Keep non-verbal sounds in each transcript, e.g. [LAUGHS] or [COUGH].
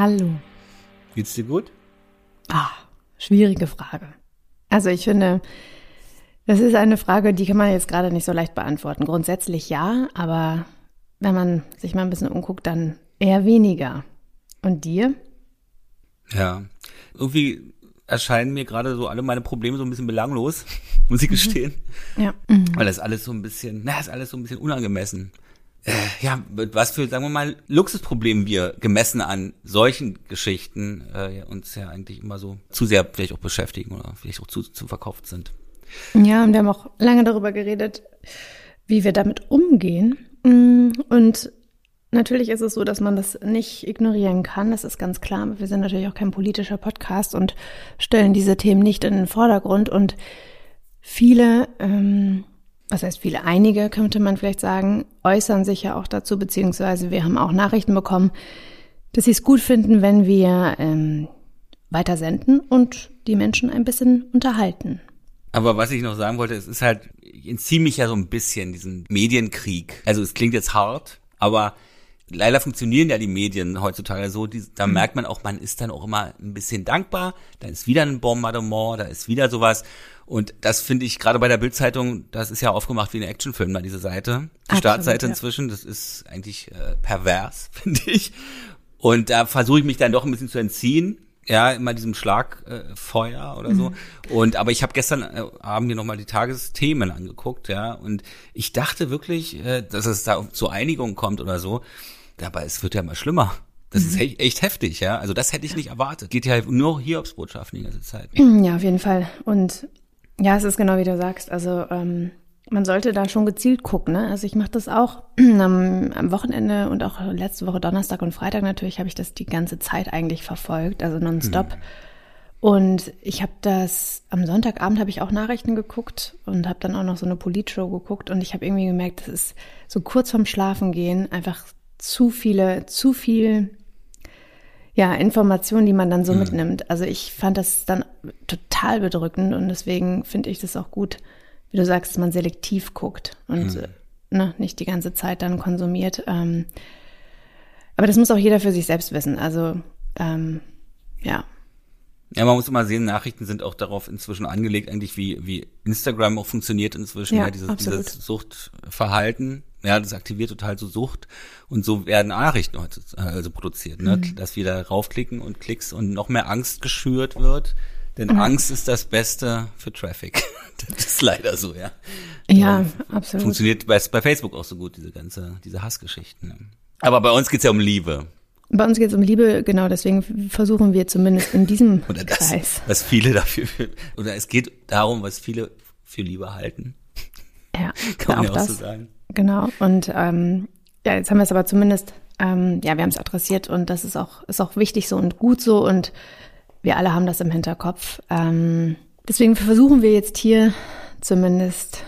Hallo. Geht's dir gut? Ah, schwierige Frage. Also ich finde, das ist eine Frage, die kann man jetzt gerade nicht so leicht beantworten. Grundsätzlich ja, aber wenn man sich mal ein bisschen umguckt, dann eher weniger. Und dir? Ja, irgendwie erscheinen mir gerade so alle meine Probleme so ein bisschen belanglos, [LAUGHS] muss ich gestehen. Ja. Mhm. Weil das alles so ein bisschen, na, ist alles so ein bisschen unangemessen. Äh, ja, was für, sagen wir mal, Luxusprobleme wir gemessen an solchen Geschichten äh, uns ja eigentlich immer so zu sehr vielleicht auch beschäftigen oder vielleicht auch zu, zu verkauft sind. Ja, und wir haben auch lange darüber geredet, wie wir damit umgehen. Mm, und Natürlich ist es so, dass man das nicht ignorieren kann, das ist ganz klar. Wir sind natürlich auch kein politischer Podcast und stellen diese Themen nicht in den Vordergrund. Und viele, ähm, was heißt viele, einige könnte man vielleicht sagen, äußern sich ja auch dazu, beziehungsweise wir haben auch Nachrichten bekommen, dass sie es gut finden, wenn wir ähm, weiter senden und die Menschen ein bisschen unterhalten. Aber was ich noch sagen wollte, es ist halt, ich entziehe mich ja so ein bisschen diesen Medienkrieg. Also es klingt jetzt hart, aber leider funktionieren ja die Medien heutzutage so, die, da mhm. merkt man auch, man ist dann auch immer ein bisschen dankbar, da ist wieder ein Bombardement, da ist wieder sowas. Und das finde ich gerade bei der Bildzeitung, das ist ja aufgemacht wie ein Actionfilm, da diese Seite. Die Absolut, Startseite ja. inzwischen, das ist eigentlich äh, pervers, [LAUGHS] finde ich. Und da versuche ich mich dann doch ein bisschen zu entziehen. Ja, immer diesem Schlagfeuer äh, oder so. Mhm. Und aber ich habe gestern äh, Abend mir nochmal die Tagesthemen angeguckt, ja, und ich dachte wirklich, äh, dass es da zur Einigung kommt oder so. Aber es wird ja immer schlimmer. Das mhm. ist echt, heftig, ja. Also das hätte ich nicht erwartet. Geht ja nur Hiobsbotschaften die ganze Zeit. Ja, auf jeden Fall. Und ja, es ist genau wie du sagst. Also ähm, man sollte da schon gezielt gucken. Ne? Also ich mache das auch [CLEARS THROAT] am, am, Wochenende und auch letzte Woche Donnerstag und Freitag natürlich habe ich das die ganze Zeit eigentlich verfolgt, also nonstop. Mhm. Und ich habe das am Sonntagabend habe ich auch Nachrichten geguckt und habe dann auch noch so eine Politshow geguckt und ich habe irgendwie gemerkt, das ist so kurz vorm Schlafengehen einfach zu viele, zu viel, ja, Informationen, die man dann so mhm. mitnimmt. Also ich fand das dann total bedrückend und deswegen finde ich das auch gut, wie du sagst, dass man selektiv guckt und mhm. ne, nicht die ganze Zeit dann konsumiert. Ähm, aber das muss auch jeder für sich selbst wissen. Also ähm, ja. Ja, man muss immer sehen, Nachrichten sind auch darauf inzwischen angelegt, eigentlich wie, wie Instagram auch funktioniert inzwischen, ja, ja dieses, dieses Suchtverhalten. Ja, das aktiviert total so Sucht und so werden Nachrichten heute also produziert, ne? Mhm. dass wir da raufklicken und Klicks und noch mehr Angst geschürt wird. Denn mhm. Angst ist das Beste für Traffic. [LAUGHS] das ist leider so, ja. Ja, und absolut. Funktioniert bei, bei Facebook auch so gut, diese ganze, diese Hassgeschichten. Ne? Aber bei uns geht's ja um Liebe. Bei uns geht es um Liebe, genau, deswegen versuchen wir zumindest in diesem [LAUGHS] oder das, Kreis. Was viele dafür, oder es geht darum, was viele für Liebe halten. Ja, [LAUGHS] kann man ja auch das. so sagen. Genau, und ähm, ja, jetzt haben wir es aber zumindest, ähm, ja, wir haben es adressiert und das ist auch, ist auch wichtig so und gut so und wir alle haben das im Hinterkopf. Ähm, deswegen versuchen wir jetzt hier zumindest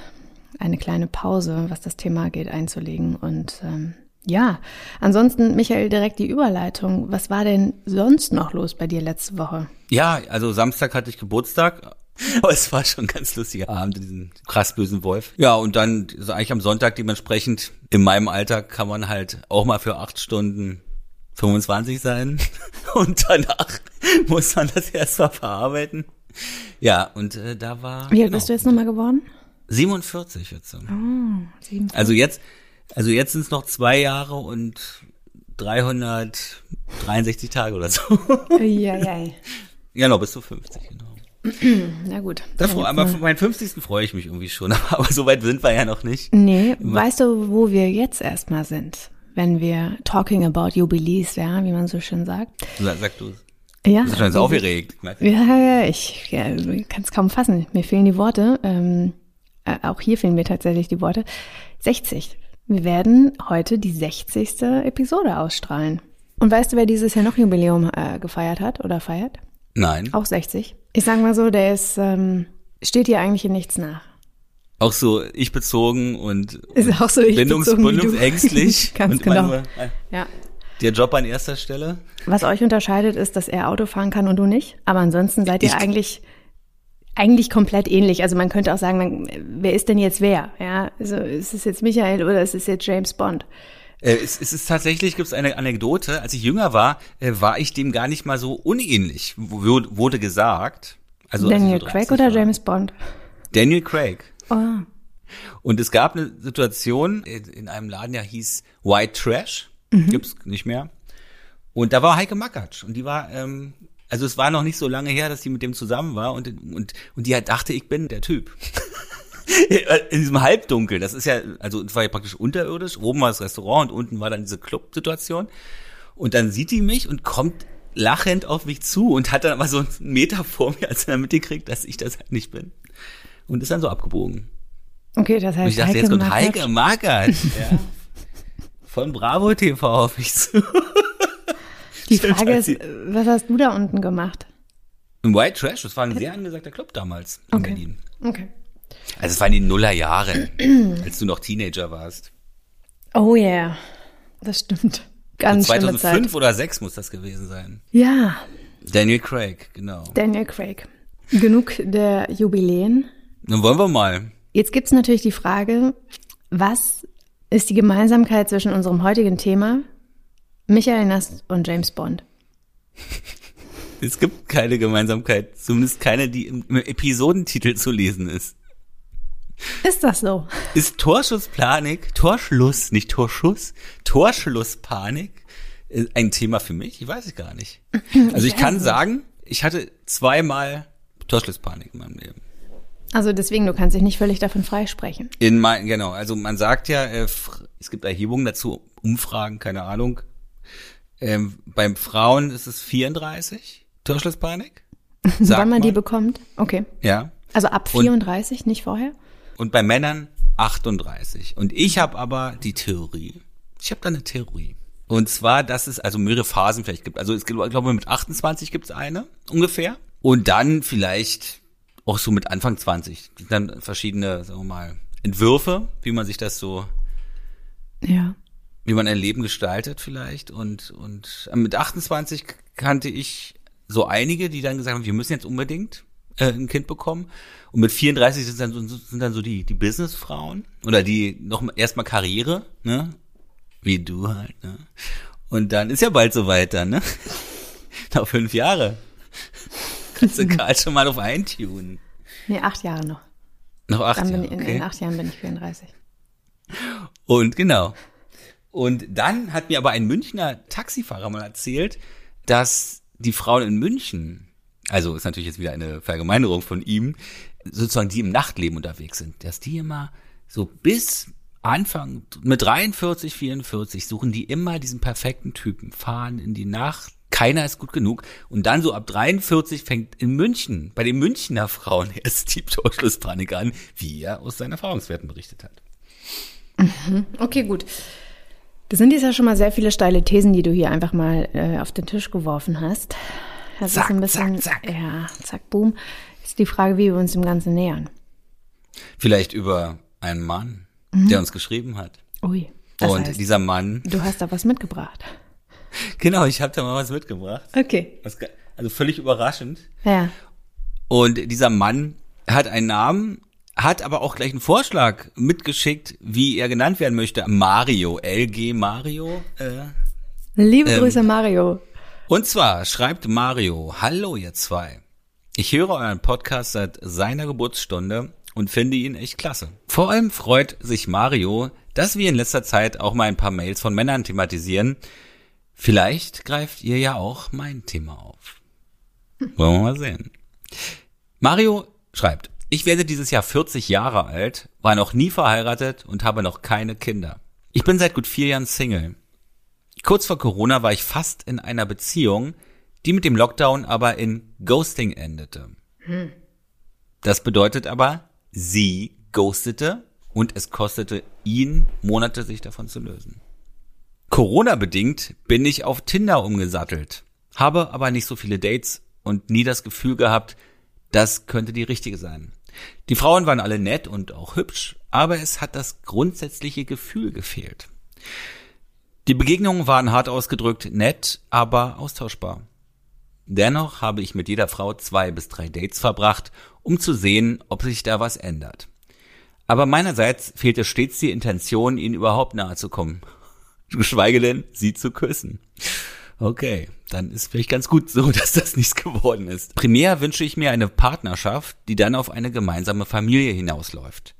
eine kleine Pause, was das Thema geht, einzulegen und ähm, ja, ansonsten, Michael, direkt die Überleitung. Was war denn sonst noch los bei dir letzte Woche? Ja, also Samstag hatte ich Geburtstag. Aber es war schon ein ganz lustiger Abend, diesen krass bösen Wolf. Ja, und dann also eigentlich am Sonntag dementsprechend, in meinem Alter kann man halt auch mal für acht Stunden 25 sein. [LAUGHS] Und danach [LAUGHS] muss man das erst mal verarbeiten. Ja, und äh, da war. Wie alt genau, bist du jetzt nochmal geworden? 47 jetzt. Oh, 47. Also jetzt also jetzt sind es noch zwei Jahre und 363 Tage oder so. Ja, ja. Ja, noch bis zu 50, genau. [CLEARS THROAT] Na gut. Davor, aber für meinen 50. freue ich mich irgendwie schon, [LAUGHS] aber so weit sind wir ja noch nicht. Nee, Immer. weißt du, wo wir jetzt erstmal sind, wenn wir talking about Jubilees, ja, wie man so schön sagt? Sag, sag du es. Ja. Du bist schon so aufgeregt. Ja, ja, ich ja, kann es kaum fassen. Mir fehlen die Worte. Ähm, äh, auch hier fehlen mir tatsächlich die Worte. 60. Wir werden heute die 60. Episode ausstrahlen. Und weißt du, wer dieses Jahr noch Jubiläum äh, gefeiert hat oder feiert? Nein. Auch 60. Ich sag mal so, der ist, ähm, steht dir eigentlich in nichts nach. Auch so ich bezogen und, [LAUGHS] ist auch so ich bindungs bezogen bindungsängstlich. [LAUGHS] Ganz und genau. Nur, ja. Der Job an erster Stelle. Was euch unterscheidet, ist, dass er Auto fahren kann und du nicht. Aber ansonsten seid ihr ich, eigentlich eigentlich komplett ähnlich. Also man könnte auch sagen, man, wer ist denn jetzt wer? Ja, also ist es jetzt Michael oder ist es jetzt James Bond? Äh, es, es ist tatsächlich, gibt es eine Anekdote, als ich jünger war, äh, war ich dem gar nicht mal so unähnlich, wurde gesagt. Also, Daniel so Craig oder war. James Bond? Daniel Craig. Oh. Und es gab eine Situation in einem Laden, der hieß White Trash. Mhm. Gibt's nicht mehr. Und da war Heike Makatsch und die war, ähm, also es war noch nicht so lange her, dass sie mit dem zusammen war und, und, und die halt dachte, ich bin der Typ. [LAUGHS] [LAUGHS] in diesem Halbdunkel, das ist ja, also es war ja praktisch unterirdisch, oben war das Restaurant und unten war dann diese Club-Situation. Und dann sieht die mich und kommt lachend auf mich zu und hat dann aber so einen Meter vor mir, als er dann mitgekriegt, dass ich das halt nicht bin. Und ist dann so abgebogen. Okay, das heißt, und ich dachte, Heike jetzt kommt Heike Markert, [LAUGHS] ja, von Bravo TV auf mich zu. [LAUGHS] Die Frage ist, was hast du da unten gemacht? Im White Trash, das war ein sehr angesagter Club damals in okay. Berlin. Okay. Also es waren die Nullerjahre, [CLEARS THROAT] als du noch Teenager warst. Oh yeah, das stimmt. Ganz so 2005 oder 2006 muss das gewesen sein. Ja. Daniel Craig, genau. Daniel Craig. Genug der Jubiläen. Dann wollen wir mal. Jetzt gibt's natürlich die Frage, was ist die Gemeinsamkeit zwischen unserem heutigen Thema, Michael Nast und James Bond? [LAUGHS] Es gibt keine Gemeinsamkeit, zumindest keine, die im Episodentitel zu lesen ist. Ist das so? Ist Torschusspanik, Torschluss, nicht Torschuss, Torschlusspanik äh, ein Thema für mich? Ich weiß es gar nicht. [LAUGHS] Also ich, ich kann sagen, ich hatte zweimal Torschlusspanik in meinem Leben. Also deswegen, du kannst dich nicht völlig davon freisprechen. In mein, genau, also man sagt ja, äh, es gibt Erhebungen dazu, Umfragen, keine Ahnung. Ähm, beim Frauen ist es 34, Torschlusspanik. [LAUGHS] Wann man die bekommt? Okay. Ja. Also ab 34, und, nicht vorher? Und bei Männern 38. Und ich habe aber die Theorie. Ich habe da eine Theorie. Und zwar, dass es also mehrere Phasen vielleicht gibt. Also es gibt, ich glaube, mit 28 gibt es eine ungefähr. Und dann vielleicht auch so mit Anfang 20. Dann verschiedene, sagen wir mal, Entwürfe, wie man sich das so, ja, wie man ein Leben gestaltet vielleicht. Und, und mit 28 kannte ich so einige, die dann gesagt haben, wir müssen jetzt unbedingt äh, ein Kind bekommen. Und mit 34 sind dann so, sind dann so die, die Businessfrauen oder die noch erstmal Karriere, ne? Wie du halt, ne? Und dann ist ja bald so weiter, ne? [LAUGHS] noch fünf Jahre. Kannst du Karl schon mal auf eintunen. Nee, acht Jahre noch. Noch acht dann Jahre. In, okay. in acht Jahren bin ich 34. Und genau. Und dann hat mir aber ein Münchner Taxifahrer mal erzählt, dass die Frauen in München, also ist natürlich jetzt wieder eine Vergemeinerung von ihm, sozusagen die im Nachtleben unterwegs sind, dass die immer so bis Anfang mit 43, 44 suchen die immer diesen perfekten Typen, fahren in die Nacht, keiner ist gut genug und dann so ab 43 fängt in München bei den Münchner Frauen [LAUGHS] erst die Torschlusspanik an, wie er aus seinen Erfahrungswerten berichtet hat. Mhm. Okay, gut. Das sind jetzt ja schon mal sehr viele steile Thesen, die du hier einfach mal äh, auf den Tisch geworfen hast. Das zack, ist ein bisschen, zack, zack. ja, zack, boom. Ist die Frage, wie wir uns dem Ganzen nähern. Vielleicht über einen Mann, mhm. der uns geschrieben hat. Ui. Und heißt, dieser Mann. Du hast da was mitgebracht. [LAUGHS] Genau, ich habe da mal was mitgebracht. Okay. Also völlig überraschend. Ja. Und dieser Mann hat einen Namen, hat aber auch gleich einen Vorschlag mitgeschickt, wie er genannt werden möchte. Mario, LG Mario. Äh, Liebe ähm, Grüße, Mario. Und zwar schreibt Mario, hallo ihr zwei. Ich höre euren Podcast seit seiner Geburtsstunde und finde ihn echt klasse. Vor allem freut sich Mario, dass wir in letzter Zeit auch mal ein paar Mails von Männern thematisieren. Vielleicht greift ihr ja auch mein Thema auf. [LAUGHS] Wollen wir mal sehen. Mario schreibt, ich werde dieses Jahr 40 Jahre alt, war noch nie verheiratet und habe noch keine Kinder. Ich bin seit gut vier Jahren Single. Kurz vor Corona war ich fast in einer Beziehung, die mit dem Lockdown aber in Ghosting endete. Hm. Das bedeutet aber, sie ghostete und es kostete ihn Monate, sich davon zu lösen. Corona-bedingt bin ich auf Tinder umgesattelt, habe aber nicht so viele Dates und nie das Gefühl gehabt, das könnte die richtige sein. Die Frauen waren alle nett und auch hübsch, aber es hat das grundsätzliche Gefühl gefehlt. Die Begegnungen waren hart ausgedrückt nett, aber austauschbar. Dennoch habe ich mit jeder Frau zwei bis drei Dates verbracht, um zu sehen, ob sich da was ändert. Aber meinerseits fehlte stets die Intention, ihnen überhaupt nahe zu kommen. [LAUGHS] geschweige denn, sie zu küssen. Okay, dann ist vielleicht ganz gut so, [LAUGHS] dass das nichts geworden ist. Primär wünsche ich mir eine Partnerschaft, die dann auf eine gemeinsame Familie hinausläuft.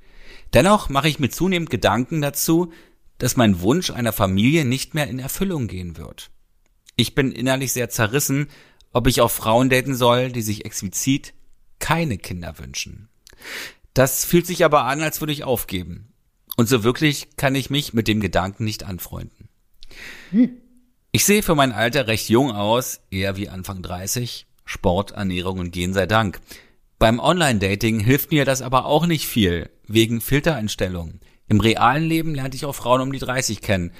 Dennoch mache ich mir zunehmend Gedanken dazu, dass mein Wunsch einer Familie nicht mehr in Erfüllung gehen wird. Ich bin innerlich sehr zerrissen, ob ich auch Frauen daten soll, die sich explizit keine Kinder wünschen. Das fühlt sich aber an, als würde ich aufgeben. Und so wirklich kann ich mich mit dem Gedanken nicht anfreunden. Hm. Ich sehe für mein Alter recht jung aus, eher wie Anfang 30. Sport, Ernährung und Gehen sei Dank. Beim Online-Dating hilft mir das aber auch nicht viel, wegen Filtereinstellungen. Im realen Leben lernte ich auch Frauen um die 30 kennen.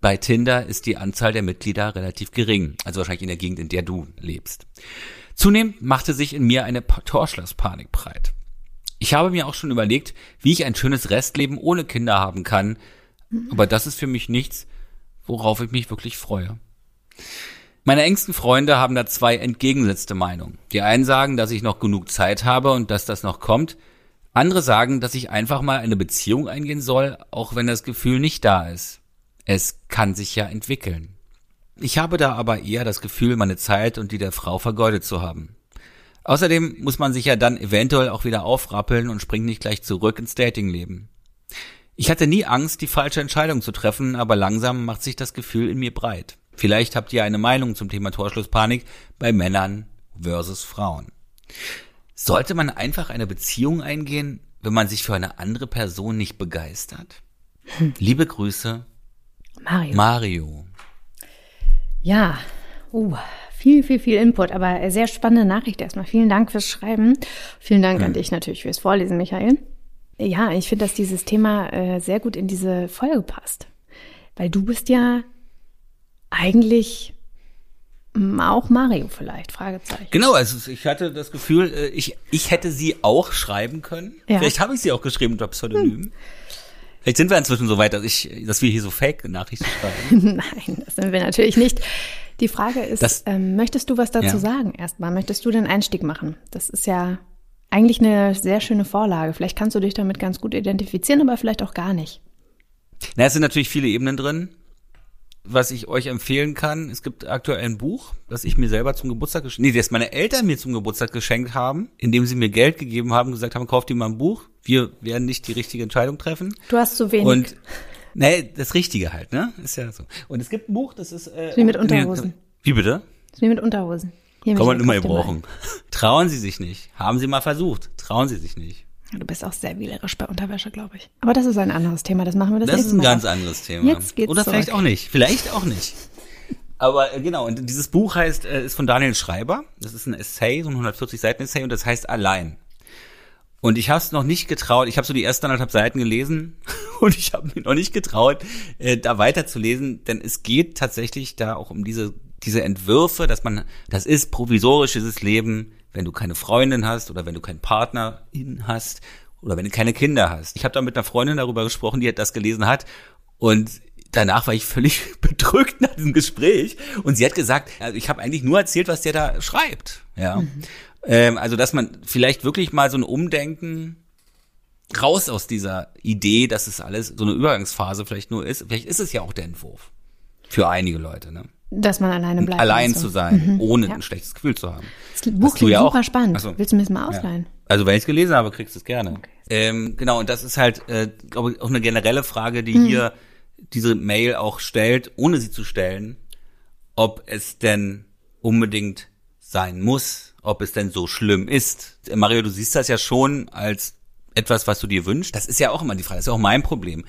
Bei Tinder ist die Anzahl der Mitglieder relativ gering, also wahrscheinlich in der Gegend, in der du lebst. Zunehmend machte sich in mir eine Torschlusspanik breit. Ich habe mir auch schon überlegt, wie ich ein schönes Restleben ohne Kinder haben kann, aber das ist für mich nichts, worauf ich mich wirklich freue. Meine engsten Freunde haben da zwei entgegengesetzte Meinungen. Die einen sagen, dass ich noch genug Zeit habe und dass das noch kommt. Andere sagen, dass ich einfach mal eine Beziehung eingehen soll, auch wenn das Gefühl nicht da ist. Es kann sich ja entwickeln. Ich habe da aber eher das Gefühl, meine Zeit und die der Frau vergeudet zu haben. Außerdem muss man sich ja dann eventuell auch wieder aufrappeln und springt nicht gleich zurück ins Datingleben. Ich hatte nie Angst, die falsche Entscheidung zu treffen, aber langsam macht sich das Gefühl in mir breit. Vielleicht habt ihr eine Meinung zum Thema Torschlusspanik bei Männern versus Frauen. Sollte man einfach eine Beziehung eingehen, wenn man sich für eine andere Person nicht begeistert? Hm. Liebe Grüße, Mario. Mario. Ja, uh, viel, viel, viel Input, aber sehr spannende Nachricht erstmal. Vielen Dank fürs Schreiben. Vielen Dank hm. an dich natürlich fürs Vorlesen, Michael. Ja, ich finde, dass dieses Thema äh, sehr gut in diese Folge passt. Weil du bist ja eigentlich auch Mario vielleicht, Fragezeichen. Genau, also ich hatte das Gefühl, äh, ich, ich hätte sie auch schreiben können. Ja. Vielleicht habe ich sie auch geschrieben unter Pseudonym. Hm. Vielleicht sind wir inzwischen so weit, dass, ich, dass wir hier so Fake-Nachrichten schreiben. [LAUGHS] Nein, das sind wir natürlich nicht. Die Frage ist, das, ähm, möchtest du was dazu ja. sagen erstmal? Möchtest du den Einstieg machen? Das ist ja eigentlich eine sehr schöne Vorlage. Vielleicht kannst du dich damit ganz gut identifizieren, aber vielleicht auch gar nicht. Na, es sind natürlich viele Ebenen drin was ich euch empfehlen kann, es gibt aktuell ein Buch, das ich mir selber zum Geburtstag geschenkt, nee, das meine Eltern mir zum Geburtstag geschenkt haben, indem sie mir Geld gegeben haben, gesagt haben, kauft dir mal ein Buch. Wir werden nicht die richtige Entscheidung treffen. Du hast zu wenig. Und nee, das Richtige halt, ne? Ist ja so. Und es gibt ein Buch, das ist äh, wie mit Unterhosen. Wie bitte? Wie mit Unterhosen. Hier Kann man immer gebrauchen. Trauen Sie sich nicht. Haben Sie mal versucht. Trauen Sie sich nicht. Du bist auch sehr wählerisch bei Unterwäsche, glaube ich. Aber das ist ein anderes Thema. Das machen wir das, das nächste Mal. Das ist ein ganz anderes Thema. Jetzt geht's Oder zurück. vielleicht auch nicht. Vielleicht auch nicht. Aber äh, genau, und dieses Buch heißt, äh, ist von Daniel Schreiber. Das ist ein Essay, so ein 140 Seiten Essay und das heißt Allein. Und ich habe es noch nicht getraut. Ich habe so die ersten anderthalb Seiten gelesen [LAUGHS] und ich habe mir noch nicht getraut, äh, da weiterzulesen, denn es geht tatsächlich da auch um diese diese Entwürfe, dass man, das ist provisorisch dieses Leben, wenn du keine Freundin hast oder wenn du keinen Partner hast oder wenn du keine Kinder hast. Ich habe da mit einer Freundin darüber gesprochen, die das gelesen hat und danach war ich völlig [LAUGHS] bedrückt nach diesem Gespräch und sie hat gesagt, also ich habe eigentlich nur erzählt, was der da schreibt. Ja, mhm. ähm, also dass man vielleicht wirklich mal so ein Umdenken raus aus dieser Idee, dass es alles so eine Übergangsphase vielleicht nur ist. Vielleicht ist es ja auch der Entwurf für einige Leute. Ne? Dass man alleine bleibt. Allein so. zu sein, mhm. ohne ja. ein schlechtes Gefühl zu haben. Das Buch klingt ja super auch, spannend. So, Willst du mir das mal ausleihen? Ja. Also wenn ich es gelesen habe, kriegst du es gerne. Okay. Ähm, genau, und das ist halt, äh, glaube ich, auch eine generelle Frage, die mhm. hier diese Mail auch stellt, ohne sie zu stellen, ob es denn unbedingt sein muss, ob es denn so schlimm ist. Mario, du siehst das ja schon als etwas, was du dir wünschst. Das ist ja auch immer die Frage, das ist ja auch mein Problem.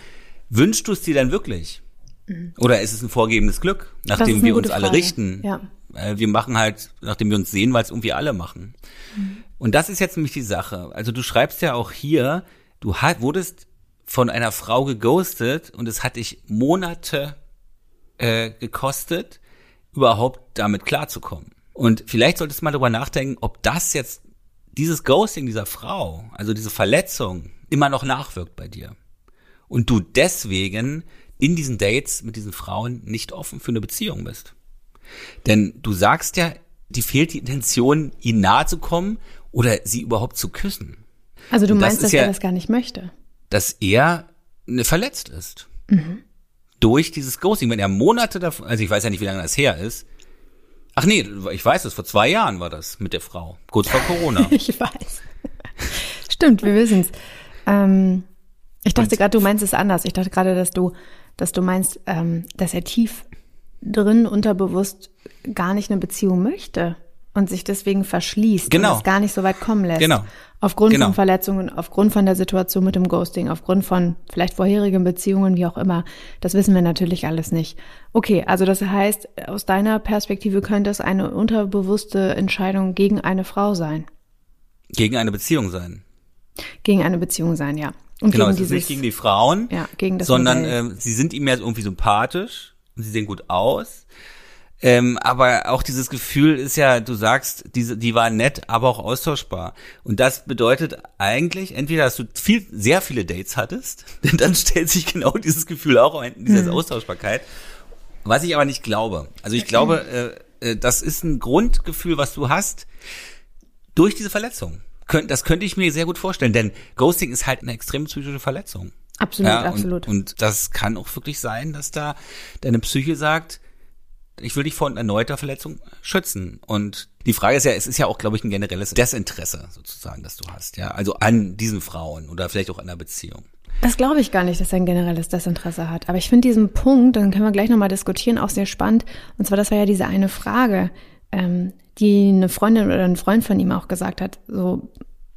Wünschst du es dir denn wirklich? Mhm. Oder ist es ein vorgegebenes Glück, nachdem wir uns Frage. alle richten? Ja. Wir machen halt, nachdem wir uns sehen, weil es irgendwie alle machen. Mhm. Und das ist jetzt nämlich die Sache. Also du schreibst ja auch hier, du wurdest von einer Frau geghostet und es hat dich Monate äh, gekostet, überhaupt damit klarzukommen. Und vielleicht solltest du mal darüber nachdenken, ob das jetzt, dieses Ghosting dieser Frau, also diese Verletzung, immer noch nachwirkt bei dir. Und du deswegen in diesen Dates mit diesen Frauen nicht offen für eine Beziehung bist. Denn du sagst ja, die fehlt die Intention, ihnen nahe zu kommen oder sie überhaupt zu küssen. Also du meinst, das dass ja, er das gar nicht möchte? Dass er ne, verletzt ist. Mhm. durch dieses Ghosting, wenn er Monate davon, also ich weiß ja nicht, wie lange das her ist. Ach nee, ich weiß es, vor zwei Jahren war das mit der Frau, kurz vor Corona. [LAUGHS] ich weiß. Stimmt, wir wissen es. Ähm, ich dachte gerade, du meinst es anders. Ich dachte gerade, dass du, dass du meinst, ähm, dass er tief drin unterbewusst gar nicht eine Beziehung möchte und sich deswegen verschließt genau. und es gar nicht so weit kommen lässt. Genau. Aufgrund genau. von Verletzungen, aufgrund von der Situation mit dem Ghosting, aufgrund von vielleicht vorherigen Beziehungen, wie auch immer. Das wissen wir natürlich alles nicht. Okay, also das heißt, aus deiner Perspektive könnte es eine unterbewusste Entscheidung gegen eine Frau sein. Gegen eine Beziehung sein. Gegen eine Beziehung sein, ja. Und genau, gegen es dieses, ist nicht gegen die Frauen, ja, gegen das sondern ähm, sie sind ihm ja irgendwie sympathisch und sie sehen gut aus. Ähm, aber auch dieses Gefühl ist ja, du sagst, diese, die war nett, aber auch austauschbar. Und das bedeutet eigentlich, entweder, dass du viel, sehr viele Dates hattest, [LAUGHS] denn dann stellt sich genau dieses Gefühl auch ein, diese mhm. Austauschbarkeit. Was ich aber nicht glaube. Also ich glaube, [CLEARS THROAT] äh, äh, das ist ein Grundgefühl, was du hast durch diese Verletzung. Das könnte ich mir sehr gut vorstellen, denn Ghosting ist halt eine extrem psychische Verletzung. Absolut, ja, und, absolut. Und das kann auch wirklich sein, dass da deine Psyche sagt, ich will dich vor erneuter Verletzung schützen. Und die Frage ist ja, es ist ja auch, glaube ich, ein generelles Desinteresse sozusagen, das du hast, ja. Also an diesen Frauen oder vielleicht auch an der Beziehung. Das glaube ich gar nicht, dass er ein generelles Desinteresse hat. Aber ich finde diesen Punkt, dann können wir gleich nochmal diskutieren, auch sehr spannend. Und zwar, das war ja diese eine Frage, ähm, die eine Freundin oder ein Freund von ihm auch gesagt hat. So,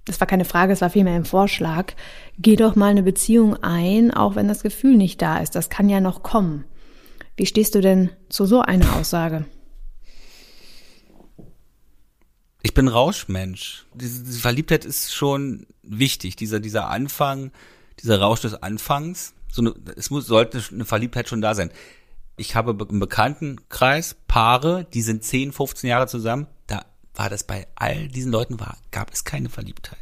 das war keine Frage, es war vielmehr ein Vorschlag. Geh doch mal eine Beziehung ein, auch wenn das Gefühl nicht da ist. Das kann ja noch kommen. Wie stehst du denn zu so einer Aussage? Ich bin Rauschmensch. Diese, diese Verliebtheit ist schon wichtig. Dieser, dieser Anfang, dieser Rausch des Anfangs. So eine, es muss, sollte eine Verliebtheit schon da sein. Ich habe im Bekanntenkreis Paare, die sind 10, 15 Jahre zusammen. Da war das bei all diesen Leuten war, gab es keine Verliebtheit.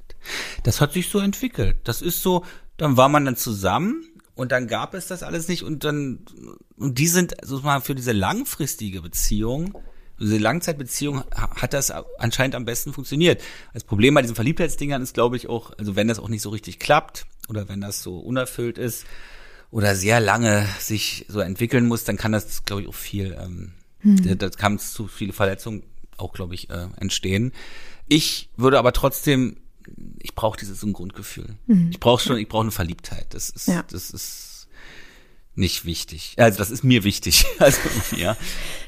Das hat sich so entwickelt. Das ist so, dann war man dann zusammen und dann gab es das alles nicht und dann, und die sind sozusagen für diese langfristige Beziehung, diese Langzeitbeziehung hat das anscheinend am besten funktioniert. Das Problem bei diesen Verliebtheitsdingern ist, glaube ich, auch, also wenn das auch nicht so richtig klappt oder wenn das so unerfüllt ist oder sehr lange sich so entwickeln muss, dann kann das, glaube ich, auch viel, ähm, hm. da kann zu viele Verletzungen auch, glaube ich, äh, entstehen. Ich würde aber trotzdem ich brauche dieses so ein Grundgefühl. Mhm. Ich brauche schon, ich brauche eine Verliebtheit. Das ist, ja. das ist nicht wichtig. Also das ist mir wichtig. [LAUGHS] Also ja.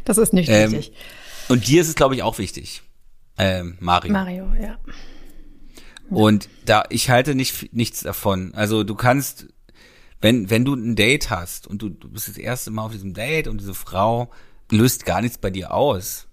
Das ist nicht ähm, wichtig. Und dir ist es, glaube ich, auch wichtig. Ähm, Mario. Mario, ja. Und da, ich halte nicht, nichts davon. Also du kannst, wenn, wenn du ein Date hast und du, du bist das erste Mal auf diesem Date und diese Frau löst gar nichts bei dir aus,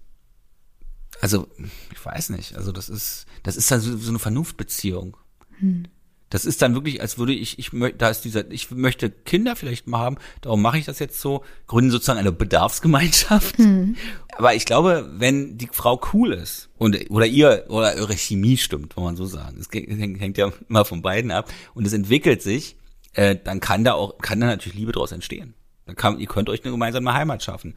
also, ich weiß nicht. Also, das ist, das ist dann so, so eine Vernunftbeziehung. Hm. Das ist dann wirklich, als würde ich, ich möchte, da ist dieser, ich möchte Kinder vielleicht mal haben, darum mache ich das jetzt so, gründen sozusagen eine Bedarfsgemeinschaft. Hm. Aber ich glaube, wenn die Frau cool ist und oder ihr oder eure Chemie stimmt, kann man so sagen. Es hängt ja mal von beiden ab und es entwickelt sich, äh, dann kann da auch, kann da natürlich Liebe daraus entstehen. Dann kann, ihr könnt euch eine gemeinsame Heimat schaffen.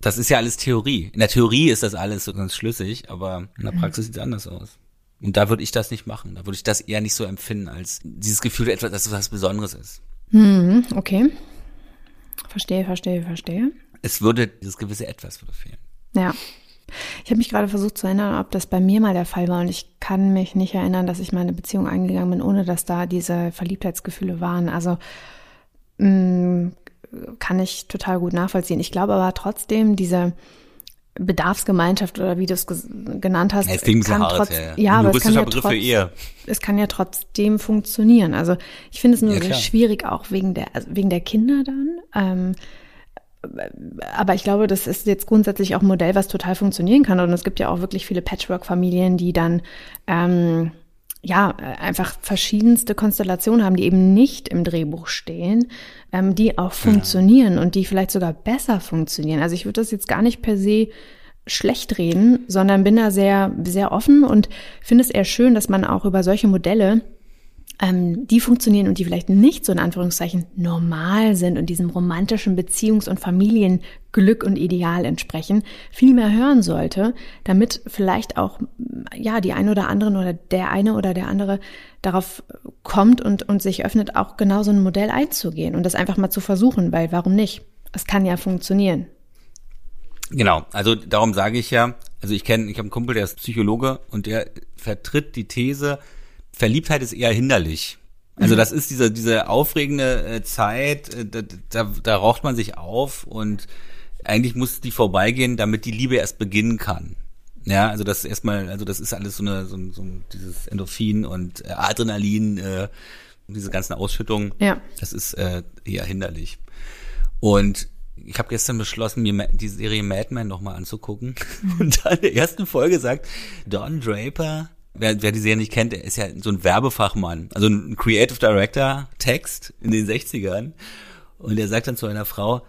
Das ist ja alles Theorie. In der Theorie ist das alles so ganz schlüssig, aber in der mhm. Praxis sieht es anders aus. Und da würde ich das nicht machen. Da würde ich das eher nicht so empfinden, als dieses Gefühl, etwas, dass es was Besonderes ist. Mhm, okay. Verstehe, verstehe, verstehe. Es würde, dieses gewisse Etwas würde fehlen. Ja. Ich habe mich gerade versucht zu erinnern, ob das bei mir mal der Fall war und ich kann mich nicht erinnern, dass ich meine Beziehung eingegangen bin, ohne dass da diese Verliebtheitsgefühle waren. Also mh, mm, kann ich total gut nachvollziehen. Ich glaube aber trotzdem, diese Bedarfsgemeinschaft oder wie du es genannt hast, ja, kann hart, trotz, ja, ja. aber es kann ja, trotz, es kann ja trotzdem funktionieren. Also ich finde es nur ja, sehr schwierig, auch wegen der, also wegen der Kinder dann. Ähm, aber ich glaube, das ist jetzt grundsätzlich auch ein Modell, was total funktionieren kann. Und es gibt ja auch wirklich viele Patchwork-Familien, die dann ähm, ja, einfach verschiedenste Konstellationen haben, die eben nicht im Drehbuch stehen, ähm, die auch funktionieren ja. und die vielleicht sogar besser funktionieren. Also ich würde das jetzt gar nicht per se schlecht reden, sondern bin da sehr, sehr offen und finde es eher schön, dass man auch über solche Modelle ähm, die funktionieren und die vielleicht nicht so in Anführungszeichen normal sind und diesem romantischen Beziehungs- und Familienglück und Ideal entsprechen, viel mehr hören sollte, damit vielleicht auch ja die eine oder anderen oder der eine oder der andere darauf kommt und, und sich öffnet, auch genau so ein Modell einzugehen und das einfach mal zu versuchen, weil warum nicht? Es kann ja funktionieren. Genau, also darum sage ich ja, also ich kenne, ich habe einen Kumpel, der ist Psychologe und der vertritt die These, Verliebtheit ist eher hinderlich. Also mhm. das ist diese, diese aufregende äh, Zeit, äh, da, da, da raucht man sich auf und eigentlich muss die vorbeigehen, damit die Liebe erst beginnen kann. Ja, also das erstmal, also das ist alles so eine, so, so dieses Endorphin und äh, Adrenalin, äh, diese ganzen Ausschüttungen. Ja. Das ist äh, eher hinderlich. Und ich habe gestern beschlossen, mir die Serie Mad Men nochmal anzugucken. Mhm. [LAUGHS] Und da in der ersten Folge sagt Don Draper, wer, wer die Serie nicht kennt, der ist ja so ein Werbefachmann, also ein Creative Director Text in den 60ern. Und er sagt dann zu einer Frau,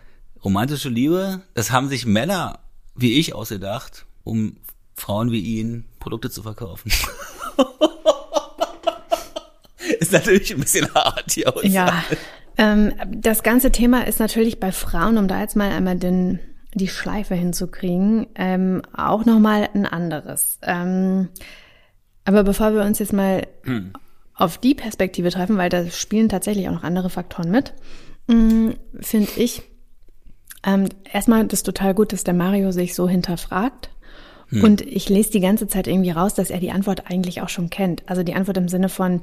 romantische Liebe, das haben sich Männer wie ich ausgedacht, um Frauen wie ihn Produkte zu verkaufen. [LAUGHS] ist natürlich ein bisschen hart hier. Ja, ähm, das ganze Thema ist natürlich bei Frauen, um da jetzt mal einmal den, die Schleife hinzukriegen, ähm, auch nochmal ein anderes. Ähm, aber bevor wir uns jetzt mal hm. auf die Perspektive treffen, weil da spielen tatsächlich auch noch andere Faktoren mit, mm, finde ich ähm, erstmal das total gut, dass der Mario sich so hinterfragt. Hm. Und ich lese die ganze Zeit irgendwie raus, dass er die Antwort eigentlich auch schon kennt. Also die Antwort im Sinne von,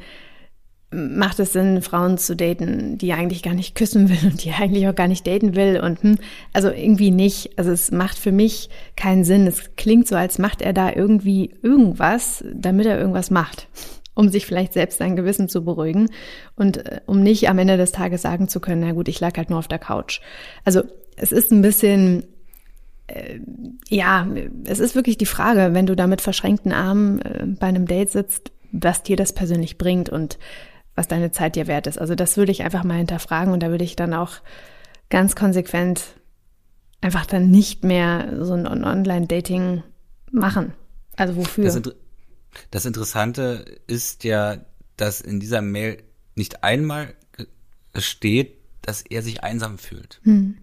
macht es Sinn, Frauen zu daten, die eigentlich gar nicht küssen will und die eigentlich auch gar nicht daten will und hm, also irgendwie nicht. Also es macht für mich keinen Sinn. Es klingt so, als macht er da irgendwie irgendwas, damit er irgendwas macht, um sich vielleicht selbst sein Gewissen zu beruhigen und äh, um nicht am Ende des Tages sagen zu können, na gut, ich lag halt nur auf der Couch. Also es ist ein bisschen äh, ja, es ist wirklich die Frage, wenn du da mit verschränkten Armen äh, bei einem Date sitzt, was dir das persönlich bringt und was deine Zeit dir wert ist. Also das würde ich einfach mal hinterfragen und da würde ich dann auch ganz konsequent einfach dann nicht mehr so ein Online-Dating machen. Also wofür? Das, Inter das, Interessante ist ja, dass in dieser Mail nicht einmal steht, dass er sich einsam fühlt. Hm.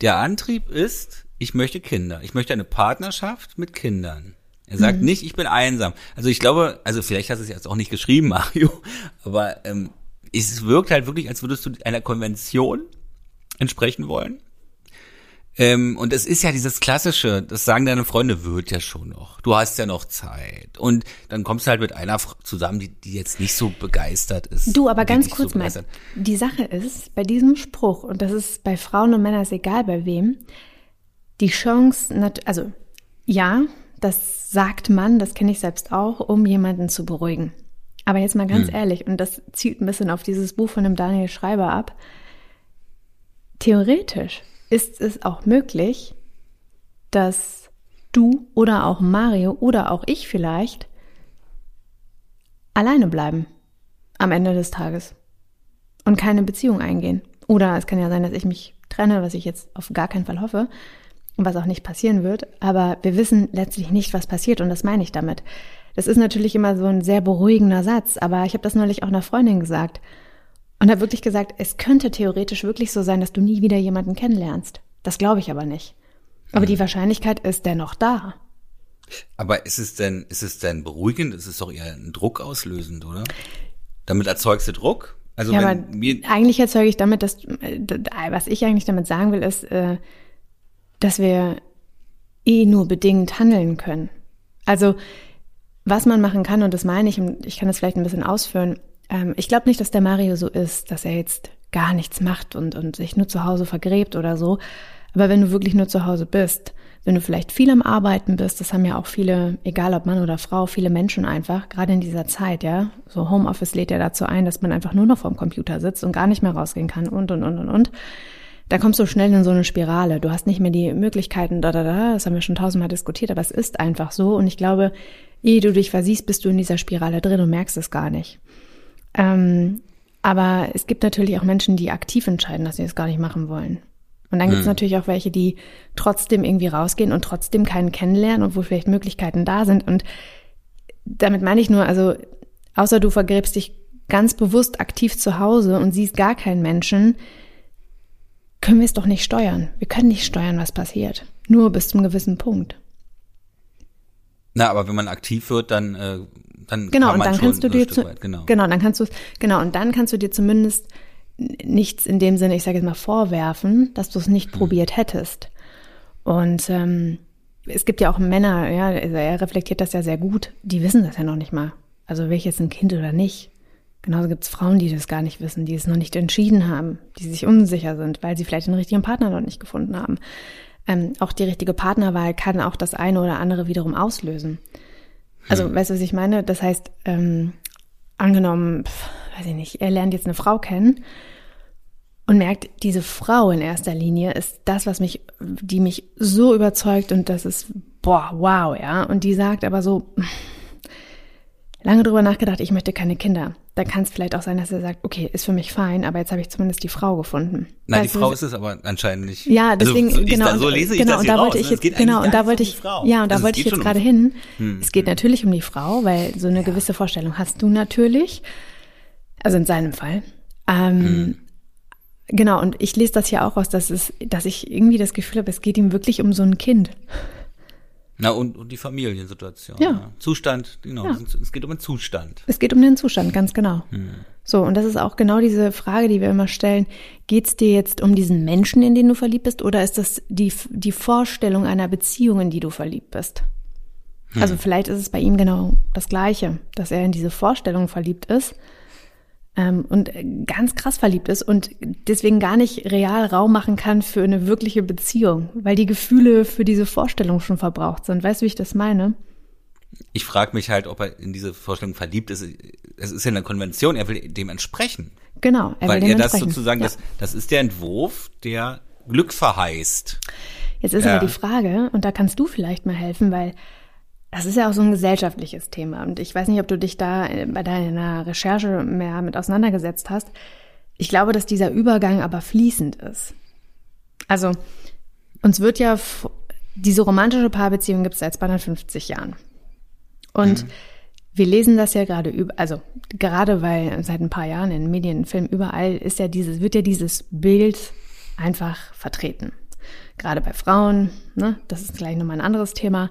Der Antrieb ist, ich möchte Kinder. Ich möchte eine Partnerschaft mit Kindern. Er sagt mhm. nicht, ich bin einsam. Also ich glaube, also vielleicht hast du es jetzt auch nicht geschrieben, [LAUGHS] Mario, aber ähm, es wirkt halt wirklich, als würdest du einer Konvention entsprechen wollen. Ähm, und es ist ja dieses klassische, das sagen deine Freunde, wird ja schon noch. Du hast ja noch Zeit. Und dann kommst du halt mit einer zusammen, die, die jetzt nicht so begeistert ist. Du, aber ganz kurz so mal, die Sache ist, bei diesem Spruch, und das ist bei Frauen und Männern ist egal bei wem, die Chance, also ja, das sagt man, das kenne ich selbst auch, um jemanden zu beruhigen. Aber jetzt mal ganz hm. ehrlich, und das zielt ein bisschen auf dieses Buch von dem Daniel Schreiber ab. Theoretisch ist es auch möglich, dass du oder auch Mario oder auch ich vielleicht alleine bleiben am Ende des Tages und keine Beziehung eingehen. Oder es kann ja sein, dass ich mich trenne, was ich jetzt auf gar keinen Fall hoffe was auch nicht passieren wird, aber wir wissen letztlich nicht, was passiert und das meine ich damit. Das ist natürlich immer so ein sehr beruhigender Satz, aber ich habe das neulich auch einer Freundin gesagt und habe wirklich gesagt, es könnte theoretisch wirklich so sein, dass du nie wieder jemanden kennenlernst. Das glaube ich aber nicht. Aber mhm. die Wahrscheinlichkeit ist dennoch da. Aber ist es denn, ist es denn beruhigend? Ist es doch eher ein Druck auslösend, oder? Damit erzeugst du Druck? Also ja, aber eigentlich erzeuge ich damit, dass, äh, was ich eigentlich damit sagen will, ist, äh, dass wir eh nur bedingt handeln können. Also was man machen kann, und das meine ich, und ich kann das vielleicht ein bisschen ausführen, ähm, ich glaube nicht, dass der Mario so ist, dass er jetzt gar nichts macht und, und sich nur zu Hause vergräbt oder so. Aber wenn du wirklich nur zu Hause bist, wenn du vielleicht viel am Arbeiten bist, das haben ja auch viele, egal ob Mann oder Frau, viele Menschen einfach, gerade in dieser Zeit, ja. So Homeoffice lädt ja dazu ein, dass man einfach nur noch vorm Computer sitzt und gar nicht mehr rausgehen kann und, und, und, und, und da kommst du schnell in so eine Spirale. Du hast nicht mehr die Möglichkeiten, da, da, da, das haben wir schon tausendmal diskutiert, aber es ist einfach so. Und ich glaube, ehe du dich versiehst, bist du in dieser Spirale drin und merkst es gar nicht. Ähm, aber es gibt natürlich auch Menschen, die aktiv entscheiden, dass sie es gar nicht machen wollen. Und dann gibt es hm. natürlich auch welche, die trotzdem irgendwie rausgehen und trotzdem keinen kennenlernen und wo vielleicht Möglichkeiten da sind. Und damit meine ich nur, also außer du vergräbst dich ganz bewusst aktiv zu Hause und siehst gar keinen Menschen, können wir es doch nicht steuern. Wir können nicht steuern, was passiert. Nur bis zum gewissen Punkt. Na, aber wenn man aktiv wird, dann äh, dann genau und dann kannst du dir zu, weit, genau. genau dann kannst du genau und dann kannst du dir zumindest nichts in dem Sinne ich sage jetzt mal vorwerfen dass du es nicht Mhm. probiert hättest und ähm, es gibt ja auch Männer ja also er reflektiert das ja sehr gut die wissen das ja noch nicht mal also will ich jetzt ein Kind oder nicht genauso gibt es Frauen die das gar nicht wissen die es noch nicht entschieden haben die sich unsicher sind weil sie vielleicht den richtigen Partner noch nicht gefunden haben ähm, auch die richtige Partnerwahl kann auch das eine oder andere wiederum auslösen also, weißt du, was ich meine? Das heißt, ähm, angenommen, pf, weiß ich nicht, er lernt jetzt eine Frau kennen und merkt, diese Frau in erster Linie ist das, was mich, die mich so überzeugt und das ist, boah, wow, ja. Und die sagt aber so, lange drüber nachgedacht, ich möchte keine Kinder. Da kann es vielleicht auch sein, dass er sagt, okay, ist für mich fein, aber jetzt habe ich zumindest die Frau gefunden. Nein, Weißt die Frau ist es aber anscheinend nicht. ja, deswegen also, so, ich, genau da, so und- lese ich genau das und da raus. wollte ich jetzt genau und da wollte ich ja und da Also, wollte ich jetzt schon um- gerade hin. Hm, Es geht natürlich um die Frau, weil so eine gewisse Vorstellung hast du natürlich, also in seinem Fall. Ähm, Hm. Genau und ich lese das hier auch aus, dass es, dass ich irgendwie das Gefühl habe, es geht ihm wirklich um so ein Kind. Na und, und die Familiensituation. Ja. Zustand, genau. Ja. Es geht um den Zustand. Es geht um den Zustand, ganz genau. So, und das ist auch genau diese Frage, die wir immer stellen. Geht es dir jetzt um diesen Menschen, in den du verliebt bist, oder ist das die, die Vorstellung einer Beziehung, in die du verliebt bist? Also vielleicht ist es bei ihm genau das Gleiche, dass er in diese Vorstellung verliebt ist ähm, und ganz krass verliebt ist und deswegen gar nicht real Raum machen kann für eine wirkliche Beziehung, weil die Gefühle für diese Vorstellung schon verbraucht sind. Weißt du, wie ich das meine? Ich frage mich halt, ob er in diese Vorstellung verliebt ist. Es ist ja eine Konvention, er will dem entsprechen. Genau, er weil will er dem das entsprechen. sozusagen, Ja. das, das ist der Entwurf, der Glück verheißt. Jetzt ist Ja. aber die Frage, und da kannst du vielleicht mal helfen, weil das ist ja auch so ein gesellschaftliches Thema. Und ich weiß nicht, ob du dich da äh, bei deiner Recherche mehr mit auseinandergesetzt hast. Ich glaube, dass dieser Übergang aber fließend ist. Also, uns wird ja, diese romantische Paarbeziehung gibt es seit 250 Jahren. Und wir lesen das ja gerade über, also gerade weil seit ein paar Jahren in Medien, Filmen, überall ist ja dieses, wird ja dieses Bild einfach vertreten. Gerade bei Frauen, ne, das ist gleich nochmal ein anderes Thema.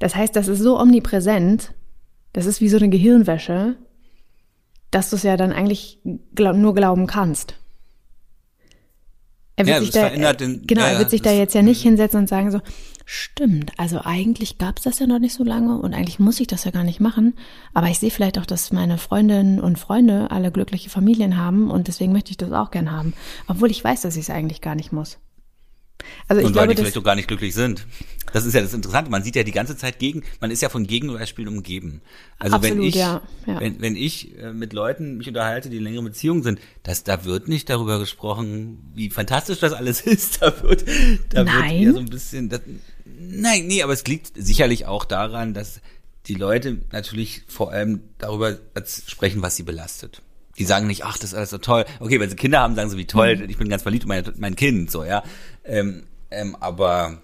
Das heißt, das ist so omnipräsent, das ist wie so eine Gehirnwäsche, dass du es ja dann eigentlich glaub, nur glauben kannst. Er wird Ja, sich da, verändert den- genau, ja, er wird sich da jetzt ja nicht hinsetzen und sagen so, stimmt, also eigentlich gab's das ja noch nicht so lange und eigentlich muss ich das ja gar nicht machen, aber ich sehe vielleicht auch, dass meine Freundinnen und Freunde alle glückliche Familien haben und deswegen möchte ich das auch gern haben, obwohl ich weiß, dass ich es eigentlich gar nicht muss. Also ich und weil glaube, die vielleicht auch gar nicht glücklich sind. Das ist ja das Interessante. Man sieht ja die ganze Zeit gegen, man ist ja von Gegenbeispielen umgeben. Also wenn Absolut, ich, ja, ja. wenn, wenn ich äh, mit Leuten mich unterhalte, die in längeren Beziehungen sind, das, da wird nicht darüber gesprochen, wie fantastisch das alles [LAUGHS] ist. Da wird, da wird Nein. eher so ein bisschen, das, nein, nee, aber es liegt sicherlich auch daran, dass die Leute natürlich vor allem darüber sprechen, was sie belastet. Die sagen nicht, ach, das ist alles so toll. Okay, wenn sie Kinder haben, sagen sie, wie toll, Mhm. ich bin ganz verliebt in mein, mein Kind, so, ja. Ähm, ähm, aber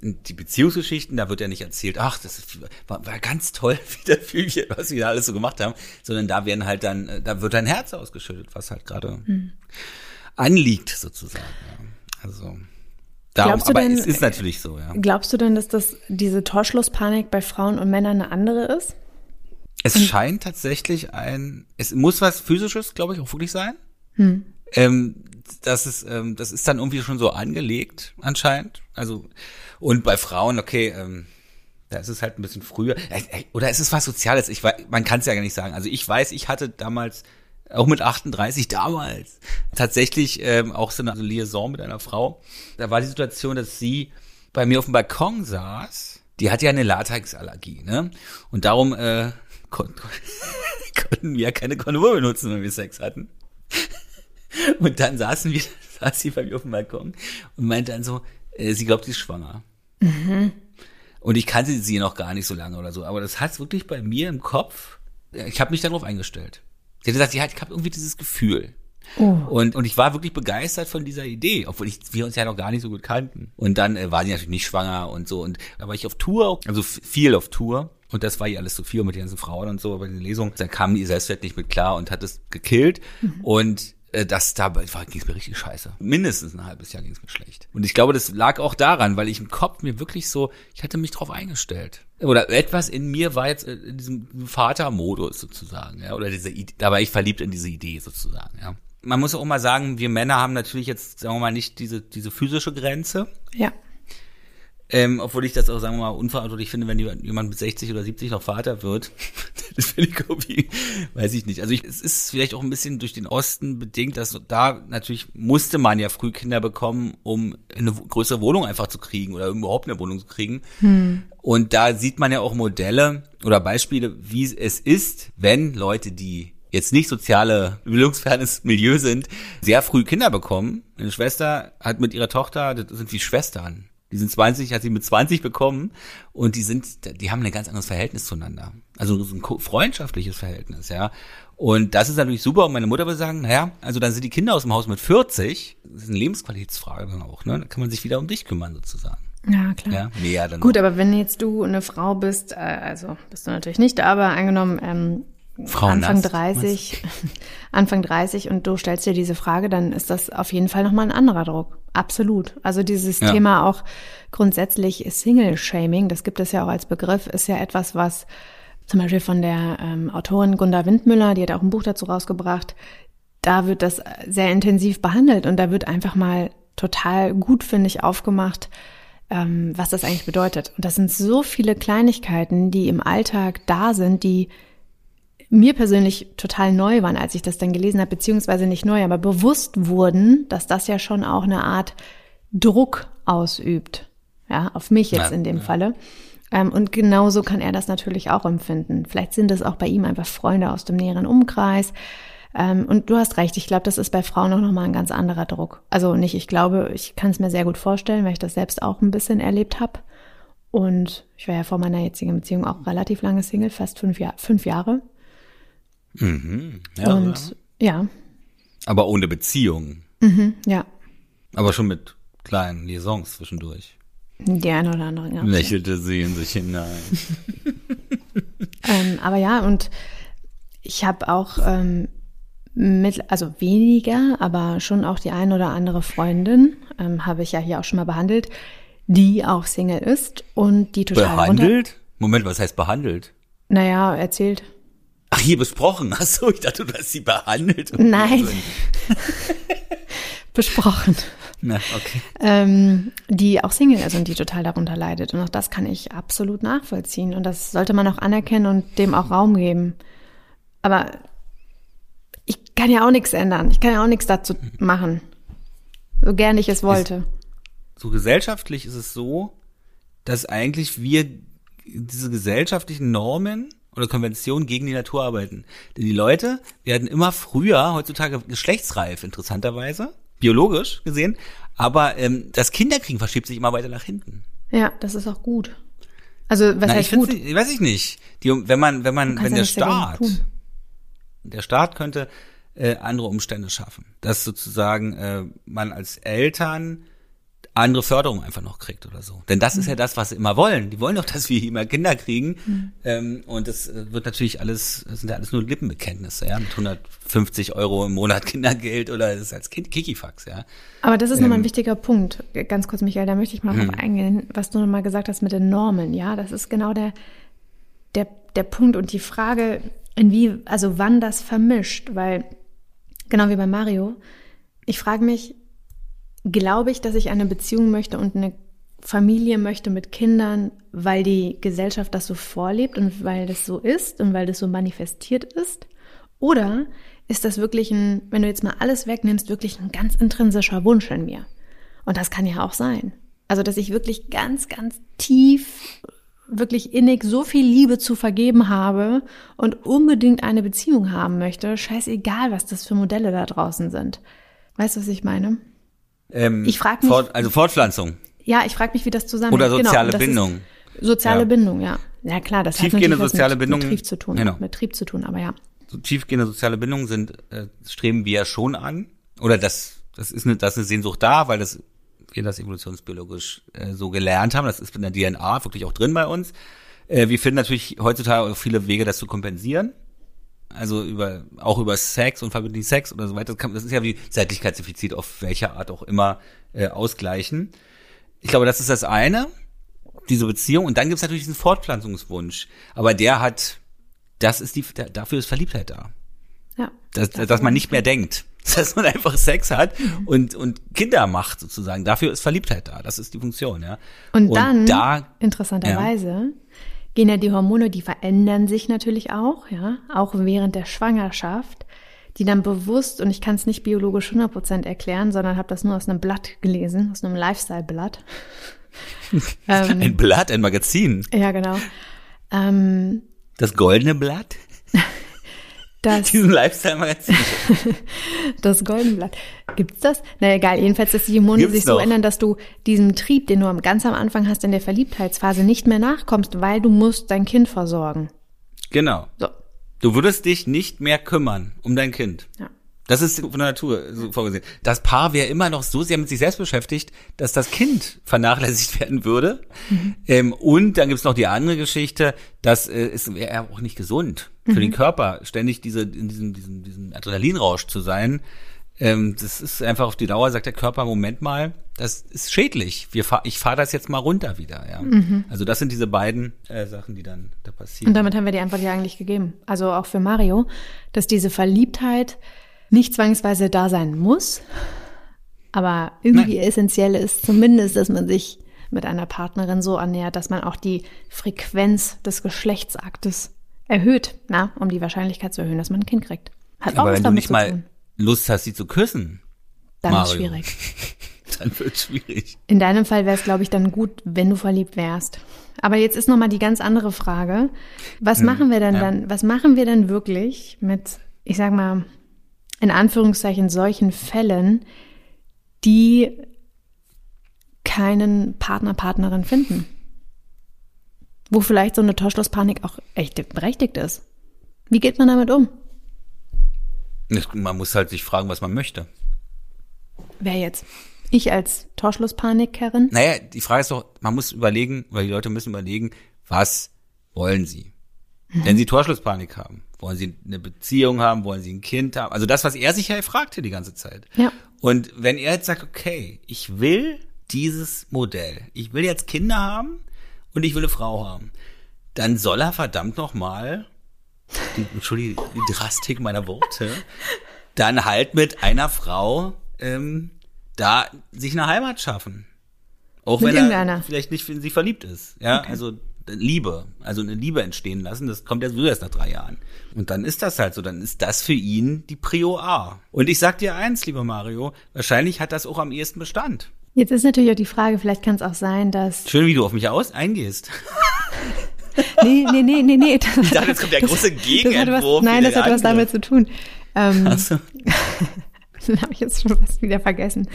die Beziehungsgeschichten, da wird ja nicht erzählt, ach, das ist, war, war ganz toll, [LAUGHS] wie der Filmchen, was wir da alles so gemacht haben, sondern da werden halt dann, äh, da wird ein Herz ausgeschüttet, was halt gerade Hm. anliegt, sozusagen. Ja. Also, darum, Glaubst du aber denn- es ist natürlich so, ja. glaubst du denn, dass das diese Torschlusspanik bei Frauen und Männern eine andere ist? Es scheint tatsächlich ein, es muss was physisches, glaube ich, auch wirklich sein. Hm. Ähm, das ist, ähm, das ist dann irgendwie schon so angelegt, anscheinend. Also, und bei Frauen, okay, ähm, da ist es halt ein bisschen früher. Äh, äh, Oder ist es was Soziales? Ich weiß, man kann es ja gar nicht sagen. Also ich weiß, ich hatte damals, auch mit 38 damals, tatsächlich ähm, auch so eine Liaison mit einer Frau. Da war die Situation, dass sie bei mir auf dem Balkon saß. Die hat ja eine Latexallergie, ne? Und darum äh, kon [LAUGHS] konnten wir ja keine Kondome benutzen, wenn wir Sex hatten. [LAUGHS] Und dann saßen wir, [LAUGHS] saß sie bei mir auf dem Balkon und meinte dann so, äh, sie glaubt, sie ist schwanger. Und ich kannte sie noch gar nicht so lange oder so, aber das hat wirklich bei mir im Kopf, äh, ich habe mich darauf eingestellt. Sie hat gesagt, ja, ich habe irgendwie dieses Gefühl. Und, und ich war wirklich begeistert von dieser Idee, obwohl ich, wir uns ja noch gar nicht so gut kannten. Und dann äh, war sie natürlich nicht schwanger und so. Und da war ich auf Tour, also viel auf Tour. Und das war ihr alles zu viel mit den ganzen Frauen und so bei den Lesungen. Da kam ihr Selbstwert nicht mit klar und hat es gekillt. Und äh, das da ging es mir richtig scheiße. Mindestens ein halbes Jahr ging es mir schlecht. Und ich glaube, das lag auch daran, weil ich im Kopf mir wirklich so, ich hatte mich drauf eingestellt. Oder etwas in mir war jetzt in diesem Vatermodus sozusagen, ja, oder diese Idee, da war ich verliebt in diese Idee sozusagen, ja. Man muss auch mal sagen, wir Männer haben natürlich jetzt, sagen wir mal, nicht diese, diese physische Grenze. Ja. Ähm, obwohl ich das auch, sagen wir mal, unverantwortlich finde, wenn jemand mit 60 oder 70 noch Vater wird. [LAUGHS] das finde ich irgendwie, weiß ich nicht. Also ich, es ist vielleicht auch ein bisschen durch den Osten bedingt, dass da natürlich musste man ja früh Kinder bekommen, um eine größere Wohnung einfach zu kriegen oder überhaupt eine Wohnung zu kriegen. Hm. Und da sieht man ja auch Modelle oder Beispiele, wie es ist, wenn Leute, die jetzt nicht soziale bildungsfernes Milieu sind, sehr früh Kinder bekommen. Eine Schwester hat mit ihrer Tochter, das sind wie Schwestern. Die sind 20, hat sie mit 20 bekommen und die sind, die haben ein ganz anderes Verhältnis zueinander. Also ein freundschaftliches Verhältnis, ja. Und das ist natürlich super. Und meine Mutter würde sagen, naja, also dann sind die Kinder aus dem Haus mit 40. Das ist eine Lebensqualitätsfrage dann auch, ne? Da kann man sich wieder um dich kümmern sozusagen. Ja, klar. Ja, mehr dann Gut, auch. aber wenn jetzt du eine Frau bist, äh, also bist du natürlich nicht, aber angenommen, ähm, Frau Anfang Nass, [LAUGHS] 30, Anfang 30 und du stellst dir diese Frage, dann ist das auf jeden Fall nochmal ein anderer Druck. Absolut. Also dieses ja. Thema auch grundsätzlich Single-Shaming, das gibt es ja auch als Begriff, ist ja etwas, was zum Beispiel von der ähm, Autorin Gunda Windmüller, die hat auch ein Buch dazu rausgebracht, da wird das sehr intensiv behandelt und da wird einfach mal total gut, finde ich, aufgemacht, ähm, was das eigentlich bedeutet. Und das sind so viele Kleinigkeiten, die im Alltag da sind, die mir persönlich total neu waren, als ich das dann gelesen habe, beziehungsweise nicht neu, aber bewusst wurden, dass das ja schon auch eine Art Druck ausübt. Ja, auf mich jetzt ja, in dem ja. Falle. Ähm, und genauso kann er das natürlich auch empfinden. Vielleicht sind es auch bei ihm einfach Freunde aus dem näheren Umkreis. Ähm, und du hast recht, ich glaube, das ist bei Frauen auch nochmal ein ganz anderer Druck. Also nicht, ich glaube, ich kann es mir sehr gut vorstellen, weil ich das selbst auch ein bisschen erlebt habe. Und ich war ja vor meiner jetzigen Beziehung auch relativ lange Single, fast fünf, Jahr, fünf Jahre. Mhm. Ja, und ja. Aber ohne Beziehung. Mhm, ja. Aber schon mit kleinen Liaisons zwischendurch. Die eine oder andere, ja. Lächelte sie in sich hinein. [LAUGHS] ähm, aber ja, und ich habe auch ähm, mit, also weniger, aber schon auch die eine oder andere Freundin, ähm, habe ich ja hier auch schon mal behandelt, die auch Single ist und die total Behandelt? Moment, was heißt behandelt? Naja, erzählt. Ach, hier besprochen. Ach so, ich dachte, du hast sie behandelt. Nein. [LAUGHS] Besprochen. Na, okay. Ähm, die auch Single ist und die total darunter leidet. Und auch das kann ich absolut nachvollziehen. Und das sollte man auch anerkennen und dem auch Raum geben. Aber ich kann ja auch nichts ändern. Ich kann ja auch nichts dazu machen. So gern ich es wollte. so gesellschaftlich ist es so, dass eigentlich wir diese gesellschaftlichen Normen oder Konventionen gegen die Natur arbeiten. Denn die Leute werden immer früher, heutzutage geschlechtsreif, interessanterweise, biologisch gesehen, aber ähm, das Kinderkriegen verschiebt sich immer weiter nach hinten. Ja, das ist auch gut. Also was Na, heißt ich gut? Nicht, weiß ich nicht. Die, wenn man, wenn man, wenn der Staat, der Staat könnte äh, andere Umstände schaffen, dass sozusagen äh, man als Eltern andere Förderung einfach noch kriegt oder so. Denn das mhm. ist ja das, was sie immer wollen. Die wollen doch, dass wir immer Kinder kriegen. Mhm. Ähm, und das äh, wird natürlich alles, das sind ja alles nur Lippenbekenntnisse, ja, mit 150 Euro im Monat Kindergeld oder das ist als Kind Kikifax, ja. Aber das ist ähm, nochmal ein wichtiger Punkt. Ganz kurz, Michael, da möchte ich mal drauf mhm. eingehen, was du nochmal gesagt hast mit den Normen, ja. Das ist genau der, der, der Punkt und die Frage, in wie, also wann das vermischt, weil, genau wie bei Mario, ich frage mich, glaube ich, dass ich eine Beziehung möchte und eine Familie möchte mit Kindern, weil die Gesellschaft das so vorlebt und weil das so ist und weil das so manifestiert ist? Oder ist das wirklich ein, wenn du jetzt mal alles wegnimmst, wirklich ein ganz intrinsischer Wunsch in mir? Und das kann ja auch sein. Also, dass ich wirklich ganz, ganz tief, wirklich innig so viel Liebe zu vergeben habe und unbedingt eine Beziehung haben möchte, scheißegal, was das für Modelle da draußen sind. Weißt du, was ich meine? Ähm, ich frage mich. Fort, also Fortpflanzung. Ja, ich frage mich, wie das zusammenhängt. Oder genau, soziale genau, Bindung. Soziale ja. Bindung, ja. Ja klar, das Tiefgehende hat soziale mit, Bindung, mit Trieb zu tun, genau. mit Trieb zu tun, aber ja. So tiefgehende soziale Bindungen sind, äh, streben wir ja schon an. Oder das, das ist eine, das ist eine Sehnsucht da, weil das, wir das evolutionsbiologisch äh, so gelernt haben. Das ist in der DNA wirklich auch drin bei uns. Äh, wir finden natürlich heutzutage auch viele Wege, das zu kompensieren. Also über auch über Sex und verbindlichen Sex oder so weiter. Das, kann, das ist ja wie Zärtlichkeitsdefizit auf welcher Art auch immer äh, ausgleichen. Ich glaube, das ist das eine, diese Beziehung. Und dann gibt's natürlich diesen Fortpflanzungswunsch. Aber der hat, das ist die, dafür ist Verliebtheit da. Ja. Dass, dass man nicht mehr denkt. [LAUGHS] Dass man einfach Sex hat mhm. und, und Kinder macht sozusagen. Dafür ist Verliebtheit da. Das ist die Funktion, ja. Und, und dann, da, interessanterweise, ja. Gehen ja die Hormone, die verändern sich natürlich auch, ja, auch während der Schwangerschaft die dann bewusst, und ich kann es nicht biologisch 100% erklären, sondern habe das nur aus einem Blatt gelesen, aus einem Lifestyle-Blatt. [LAUGHS] ähm, ein Blatt, ein Magazin. Ja, genau. Ähm, das goldene Blatt? Das, [LAUGHS] Diesen Lifestyle-Magazin. [LAUGHS] das goldene Blatt. Gibt's das? Na egal, jedenfalls, dass die Hormone Gibt's sich so ändern, dass du diesem Trieb, den du ganz am Anfang hast in der Verliebtheitsphase, nicht mehr nachkommst, weil du musst dein Kind versorgen. Genau. So. Du würdest dich nicht mehr kümmern um dein Kind. Ja. Das ist von der Natur so vorgesehen. Das Paar wäre immer noch so sehr mit sich selbst beschäftigt, dass das Kind vernachlässigt werden würde. Mhm. Ähm, und dann gibt's noch die andere Geschichte, das äh, ist wäre auch nicht gesund für mhm. den Körper, ständig diese in diesem diesem diesem Adrenalinrausch zu sein. Ähm, das ist einfach auf die Dauer, sagt der Körper, Moment mal, das ist schädlich. Wir fahr, ich fahre das jetzt mal runter wieder. Ja. Mhm. Also das sind diese beiden äh, Sachen, die dann da passieren. Und damit haben wir die Antwort ja eigentlich gegeben. Also auch für Mario, dass diese Verliebtheit nicht zwangsweise da sein muss, aber irgendwie Nein. essentiell ist zumindest, dass man sich mit einer Partnerin so annähert, dass man auch die Frequenz des Geschlechtsaktes erhöht, na, um die Wahrscheinlichkeit zu erhöhen, dass man ein Kind kriegt. Hat aber auch wenn du nicht mal. Lust hast, sie zu küssen. Dann Mario. ist schwierig. [LAUGHS] dann wird schwierig. In deinem Fall wäre es, glaube ich, dann gut, wenn du verliebt wärst. Aber jetzt ist nochmal die ganz andere Frage. Was hm, machen wir denn ja. dann, was machen wir denn wirklich mit, ich sag mal, in Anführungszeichen solchen Fällen, die keinen Partner, Partnerin finden? Wo vielleicht so eine Torschlusspanik auch echt berechtigt ist. Wie geht man damit um? Man muss halt sich fragen, was man möchte. Wer jetzt? Ich als Torschlusspanikerin? Naja, die Frage ist doch, man muss überlegen, weil die Leute müssen überlegen, was wollen sie? Mhm. Wenn sie Torschlusspanik haben, wollen sie eine Beziehung haben, wollen sie ein Kind haben? Also das, was er sich ja fragte die ganze Zeit. Ja. Und wenn er jetzt sagt, okay, ich will dieses Modell, ich will jetzt Kinder haben und ich will eine Frau haben, dann soll er verdammt noch mal die, Entschuldigung, die Drastik meiner Worte, dann halt mit einer Frau ähm, da sich eine Heimat schaffen. Auch mit wenn er vielleicht nicht in sie verliebt ist. Ja, okay. also Liebe, also eine Liebe entstehen lassen, das kommt ja so erst nach drei Jahren. Und dann ist das halt so, dann ist das für ihn die Prio A. Und ich sag dir eins, lieber Mario, wahrscheinlich hat das auch am ehesten Bestand. Jetzt ist natürlich auch die Frage, vielleicht kann es auch sein, dass. Schön, wie du auf mich aus eingehst. [LAUGHS] nee, nee, nee, nee, nee. Das, [LAUGHS] ich dachte, jetzt kommt der große Gegenentwurf. Was, nein, das hat was damit zu tun. Ähm, Ach so. [LAUGHS] den habe ich jetzt schon fast wieder vergessen.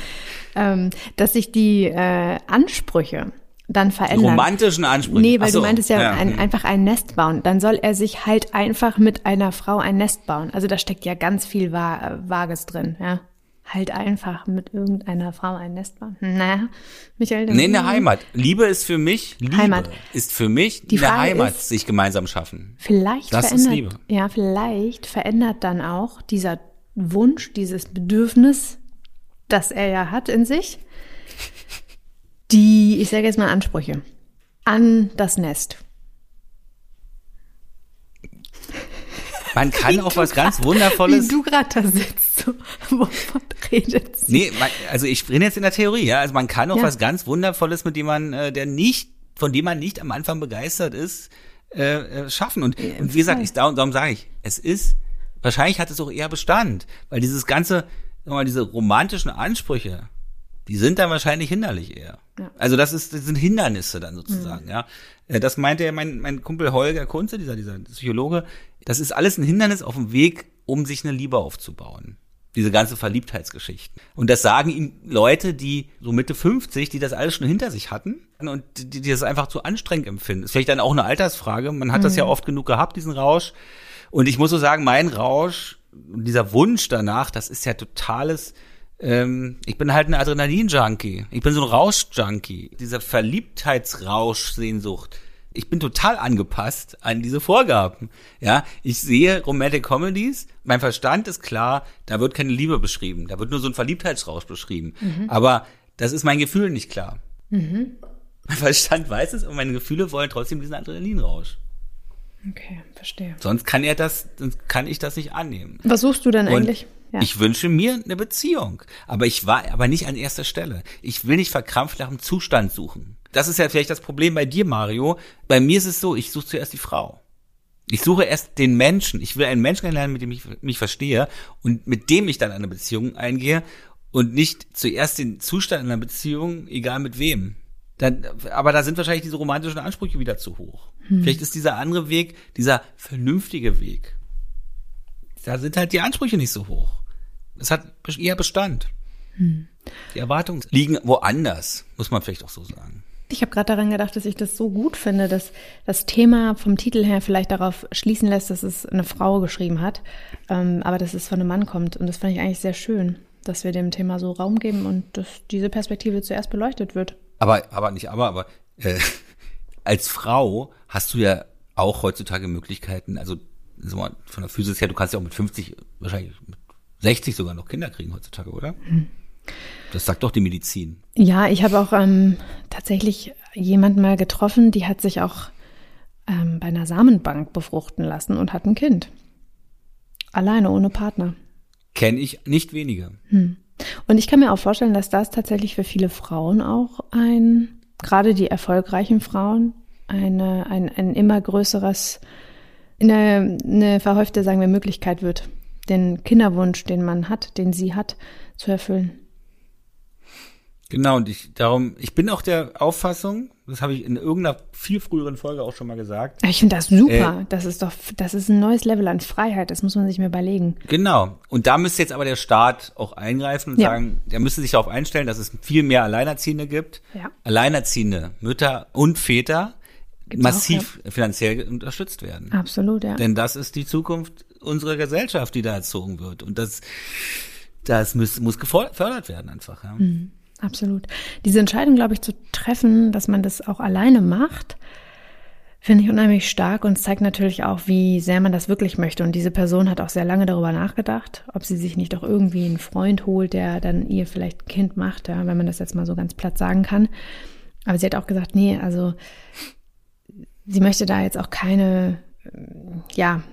Ähm, dass sich die äh, Ansprüche dann verändern. Die romantischen Ansprüche. Nee, weil so, du meintest ja, ja. Ein, einfach ein Nest bauen. Dann soll er sich halt einfach mit einer Frau ein Nest bauen. Also da steckt ja ganz viel Vages drin, ja halt einfach mit irgendeiner Frau ein Nest bauen. Naja, Michael. Nee, eine Heimat. Liebe ist für mich, Liebe Heimat. ist für mich Die eine Heimat, ist, sich gemeinsam schaffen. Vielleicht das verändert, ist Liebe. Ja, vielleicht verändert dann auch dieser Wunsch, dieses Bedürfnis, das er ja hat in sich, die, ich sage jetzt mal Ansprüche an das Nest. Man [LAUGHS] kann auch was ganz Wundervolles. Wie du gerade da sitzt, so, wovon redet sie? Nee, man, also ich bin jetzt in der Theorie, ja. Also man kann auch ja. was ganz Wundervolles, mit dem man, äh, der nicht, von dem man nicht am Anfang begeistert ist, äh, äh schaffen. Und, ja, und wie gesagt, ich, darum, darum sage ich, es ist, wahrscheinlich hat es auch eher Bestand, weil dieses ganze, mal, diese romantischen Ansprüche, die sind dann wahrscheinlich hinderlich eher. Ja. Also das ist, das sind Hindernisse dann sozusagen, mhm. ja. Äh, das meinte mein, mein Kumpel Holger Kunze, dieser, dieser Psychologe. Das ist alles ein Hindernis auf dem Weg, um sich eine Liebe aufzubauen. Diese ganze Verliebtheitsgeschichten. Und das sagen ihm Leute, die so Mitte 50, die das alles schon hinter sich hatten und die, die das einfach zu anstrengend empfinden. Ist vielleicht dann auch eine Altersfrage. Man hat mhm. das ja oft genug gehabt, diesen Rausch. Und ich muss so sagen, mein Rausch, dieser Wunsch danach, das ist ja totales ähm, ich bin halt ein Adrenalin-Junkie. Ich bin so ein Rausch-Junkie. Dieser Verliebtheitsrausch-Sehnsucht, Ich bin total angepasst an diese Vorgaben. Ja, ich sehe Romantic Comedies, mein Verstand ist klar, da wird keine Liebe beschrieben, da wird nur so ein Verliebtheitsrausch beschrieben. Mhm. Aber das ist mein Gefühl nicht klar. Mhm. Mein Verstand weiß es und meine Gefühle wollen trotzdem diesen Adrenalinrausch. Okay, verstehe. Sonst kann er das, sonst kann ich das nicht annehmen. Was suchst du denn und eigentlich? Ja. Ich wünsche mir eine Beziehung, aber ich war aber nicht an erster Stelle. Ich will nicht verkrampft nach einem Zustand suchen. Das ist ja vielleicht das Problem bei dir, Mario. Bei mir ist es so, ich suche zuerst die Frau. Ich suche erst den Menschen. Ich will einen Menschen kennenlernen, mit dem ich mich verstehe und mit dem ich dann eine Beziehung eingehe und nicht zuerst den Zustand einer Beziehung, egal mit wem. Dann, aber da sind wahrscheinlich diese romantischen Ansprüche wieder zu hoch. Hm. Vielleicht ist dieser andere Weg, dieser vernünftige Weg. Da sind halt die Ansprüche nicht so hoch. Es hat eher Bestand. Hm. Die Erwartungen liegen woanders, muss man vielleicht auch so sagen. Ich habe gerade daran gedacht, dass ich das so gut finde, dass das Thema vom Titel her vielleicht darauf schließen lässt, dass es eine Frau geschrieben hat, ähm, aber dass es von einem Mann kommt. Und das fand ich eigentlich sehr schön, dass wir dem Thema so Raum geben und dass diese Perspektive zuerst beleuchtet wird. Aber, aber nicht aber, aber äh, [LAUGHS] als Frau hast du ja auch heutzutage Möglichkeiten, also von der Physis her, du kannst ja auch mit 50 wahrscheinlich mit 60 sogar noch Kinder kriegen heutzutage, oder? Das sagt doch die Medizin. Ja, ich habe auch ähm, tatsächlich jemanden mal getroffen, die hat sich auch ähm, bei einer Samenbank befruchten lassen und hat ein Kind. Alleine, ohne Partner. Kenne ich nicht wenige. Hm. Und ich kann mir auch vorstellen, dass das tatsächlich für viele Frauen auch ein, gerade die erfolgreichen Frauen, eine, ein, ein immer größeres, eine, eine verhäufte, sagen wir, Möglichkeit wird, den Kinderwunsch, den man hat, den sie hat, zu erfüllen. Genau, und ich darum, ich bin auch der Auffassung, das habe ich in irgendeiner viel früheren Folge auch schon mal gesagt. Ich finde das super. Äh, das ist doch, das ist ein neues Level an Freiheit. Das muss man sich mir überlegen. Genau. Und da müsste jetzt aber der Staat auch eingreifen und ja. sagen, der müsste sich darauf einstellen, dass es viel mehr Alleinerziehende gibt. Ja. Alleinerziehende Mütter und Väter Gibt's massiv auch, ja. finanziell unterstützt werden. Absolut, ja. Denn das ist die Zukunft unserer Gesellschaft, die da erzogen wird. Und das, das muss, muss gefördert werden einfach. Ja. Mhm, absolut. Diese Entscheidung, glaube ich, zu treffen, dass man das auch alleine macht, finde ich unheimlich stark und zeigt natürlich auch, wie sehr man das wirklich möchte. Und diese Person hat auch sehr lange darüber nachgedacht, ob sie sich nicht auch irgendwie einen Freund holt, der dann ihr vielleicht ein Kind macht, ja, wenn man das jetzt mal so ganz platt sagen kann. Aber sie hat auch gesagt, nee, also sie möchte da jetzt auch keine, ja,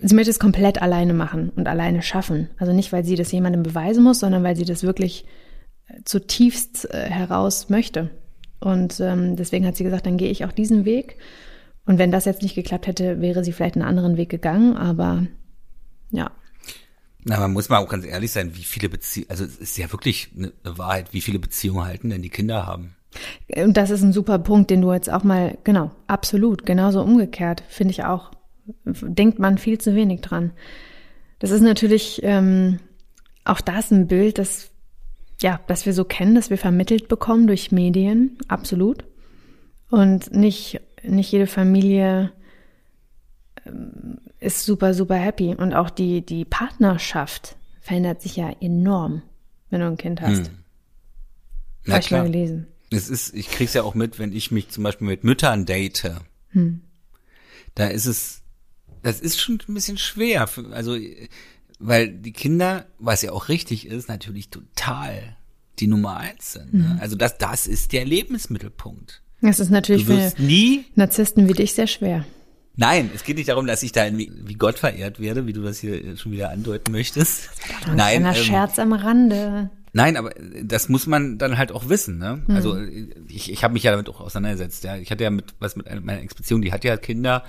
sie möchte es komplett alleine machen und alleine schaffen. Also nicht, weil sie das jemandem beweisen muss, sondern weil sie das wirklich äh, zutiefst äh, heraus möchte. Und ähm, deswegen hat sie gesagt, dann gehe ich auch diesen Weg. Und wenn das jetzt nicht geklappt hätte, wäre sie vielleicht einen anderen Weg gegangen, aber ja. Na, man muss mal auch ganz ehrlich sein, wie viele Beziehungen, also es ist ja wirklich eine Wahrheit, wie viele Beziehungen halten denn die Kinder haben. Und das ist ein super Punkt, den du jetzt auch mal, genau, absolut, genauso umgekehrt, finde ich auch. Denkt man viel zu wenig dran. Das ist natürlich ähm, auch das ein Bild, das, ja, das wir so kennen, das wir vermittelt bekommen durch Medien, absolut. Und nicht, nicht jede Familie ähm, ist super, super happy. Und auch die, die Partnerschaft verändert sich ja enorm, wenn du ein Kind hast. Hm. Habe ich mal gelesen. Es ist, ich krieg's ja auch mit, wenn ich mich zum Beispiel mit Müttern date. Hm. Da ist es, das ist schon ein bisschen schwer. Für, also, weil die Kinder, was ja auch richtig ist, natürlich total die Nummer eins sind. Ne? Mhm. Also das, das ist der Lebensmittelpunkt. Das ist natürlich für nie Narzissten wie dich sehr schwer. Nein, es geht nicht darum, dass ich da wie Gott verehrt werde, wie du das hier schon wieder andeuten möchtest. Das war doch ein ähm, Scherz am Rande. Nein, aber das muss man dann halt auch wissen. Ne? Mhm. Also ich, ich habe mich ja damit auch auseinandergesetzt. Ja, ich hatte ja mit was mit meiner Expedition, die hat ja Kinder,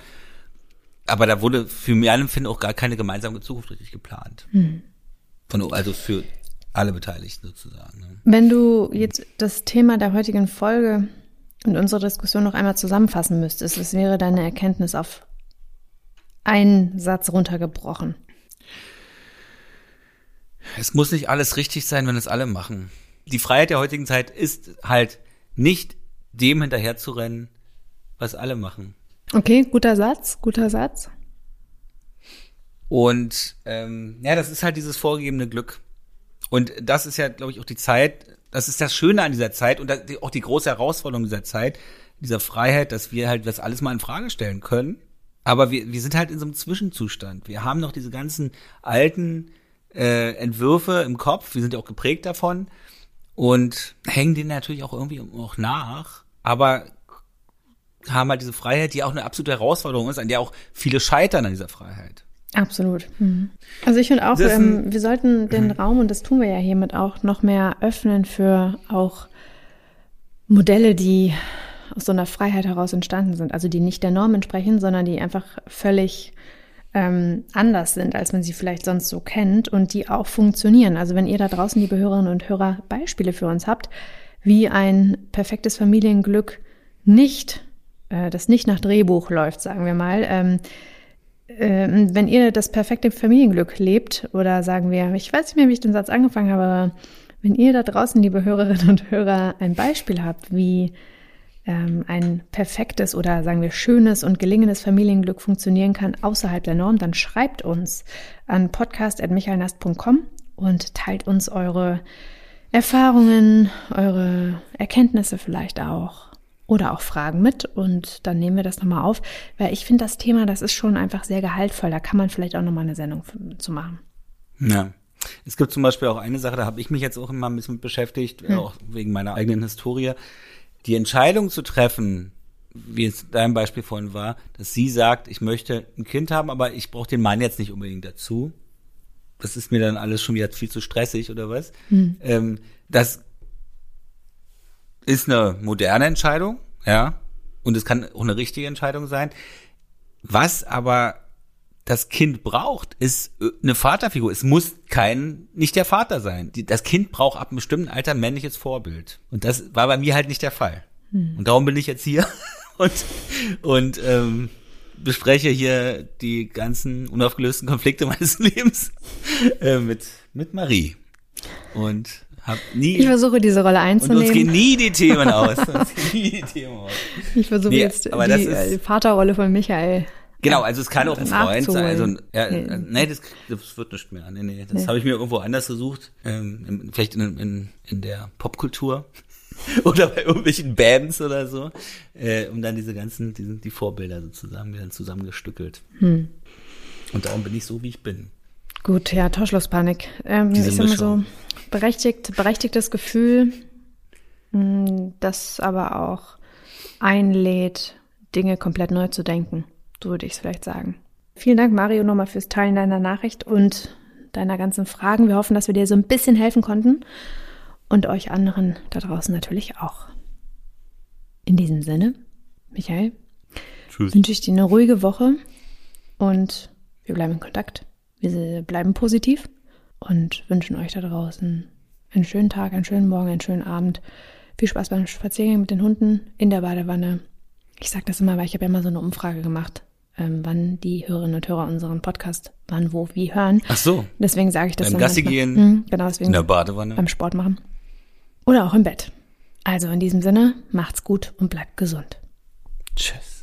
aber da wurde für meinen Empfinden auch gar keine gemeinsame Zukunft richtig geplant. Mhm. Von, also für alle Beteiligten sozusagen. Ne? Wenn du jetzt das Thema der heutigen Folge und unsere Diskussion noch einmal zusammenfassen müsstest, es wäre deine Erkenntnis auf einen Satz runtergebrochen. Es muss nicht alles richtig sein, wenn es alle machen. Die Freiheit der heutigen Zeit ist halt nicht dem hinterherzurennen, was alle machen. Okay, guter Satz, guter Satz. Und ähm, ja, das ist halt dieses vorgegebene Glück. Und das ist ja, glaube ich, auch die Zeit, das ist das Schöne an dieser Zeit und auch die große Herausforderung dieser Zeit. dieser Freiheit, dass wir halt das alles mal in Frage stellen können. Aber wir, wir sind halt in so einem Zwischenzustand. Wir haben noch diese ganzen alten äh, Entwürfe im Kopf, wir sind ja auch geprägt davon und hängen denen natürlich auch irgendwie auch nach, aber haben halt diese Freiheit, die auch eine absolute Herausforderung ist, an der auch viele scheitern an dieser Freiheit. Absolut. Mhm. Also ich finde auch, ähm, wir sollten den mhm. Raum, und das tun wir ja hiermit auch, noch mehr öffnen für auch Modelle, die aus so einer Freiheit heraus entstanden sind. Also die nicht der Norm entsprechen, sondern die einfach völlig ähm, anders sind, als man sie vielleicht sonst so kennt und die auch funktionieren. Also wenn ihr da draußen, liebe Hörerinnen und Hörer, Beispiele für uns habt, wie ein perfektes Familienglück nicht, äh, das nicht nach Drehbuch läuft, sagen wir mal, ähm, äh, wenn ihr das perfekte Familienglück lebt, oder sagen wir, ich weiß nicht mehr, wie ich den Satz angefangen habe, wenn ihr da draußen, liebe Hörerinnen und Hörer, ein Beispiel habt, wie ähm, ein perfektes oder sagen wir schönes und gelingendes Familienglück funktionieren kann außerhalb der Norm, dann schreibt uns an podcast.michaelnast.com und teilt uns eure Erfahrungen, eure Erkenntnisse vielleicht auch oder auch Fragen mit und dann nehmen wir das nochmal auf, weil ich finde das Thema, das ist schon einfach sehr gehaltvoll. Da kann man vielleicht auch nochmal eine Sendung zu machen. Ja. Es gibt zum Beispiel auch eine Sache, da habe ich mich jetzt auch immer ein bisschen mit beschäftigt, hm. auch wegen meiner eigenen Historie. Die Entscheidung zu treffen, wie es dein Beispiel vorhin war, dass sie sagt, ich möchte ein Kind haben, aber ich brauche den Mann jetzt nicht unbedingt dazu. Das ist mir dann alles schon wieder viel zu stressig oder was. Hm. Ähm, das ist eine moderne Entscheidung, ja, und es kann auch eine richtige Entscheidung sein. Was aber das Kind braucht, ist äh, eine Vaterfigur. Es muss kein, nicht der Vater sein. Das Kind braucht ab einem bestimmten Alter ein männliches Vorbild. Und das war bei mir halt nicht der Fall. Hm. Und darum bin ich jetzt hier [LAUGHS] und, und ähm, bespreche hier die ganzen unaufgelösten Konflikte [LAUGHS] meines Lebens äh, mit, mit Marie. Und hab nie. Ich versuche diese Rolle einzunehmen. Und uns gehen nie die Themen aus. [LAUGHS] Nie die Themen aus. Ich versuche nee, jetzt die ist, Vaterrolle von Michael. Genau, also es kann auch ein Freund sein. Also, ja, nee. nee, das, das wird nicht mehr. Nee, nee, das nee. habe ich mir irgendwo anders gesucht. Ähm, vielleicht in, in, in der Popkultur [LAUGHS] oder bei irgendwelchen Bands oder so, äh, um dann diese ganzen, die, die Vorbilder sozusagen wieder zusammengestückelt. Hm. Und darum bin ich so, wie ich bin. Gut, ja, Torschlusspanik. Ähm, Diese ich sag mal so, berechtigt, berechtigtes Gefühl, mh, hm, das aber auch einlädt, Dinge komplett neu zu denken. So würde ich es vielleicht sagen. Vielen Dank, Mario, nochmal fürs Teilen deiner Nachricht und deiner ganzen Fragen. Wir hoffen, dass wir dir so ein bisschen helfen konnten und euch anderen da draußen natürlich auch. In diesem Sinne, Michael, Tschüss. wünsche ich dir eine ruhige Woche und wir bleiben in Kontakt. Wir bleiben positiv und wünschen euch da draußen einen schönen Tag, einen schönen Morgen, einen schönen Abend. Viel Spaß beim Spaziergang mit den Hunden in der Badewanne. Ich sage das immer, weil ich habe ja immer so eine Umfrage gemacht, ähm, wann die Hörerinnen und Hörer unseren Podcast wann, wo, wie hören. Ach so. Deswegen sage ich das beim Gassi gehen. Hm, genau, deswegen. In der Badewanne. Beim Sport machen. Oder auch im Bett. Also in diesem Sinne, macht's gut und bleibt gesund. Tschüss.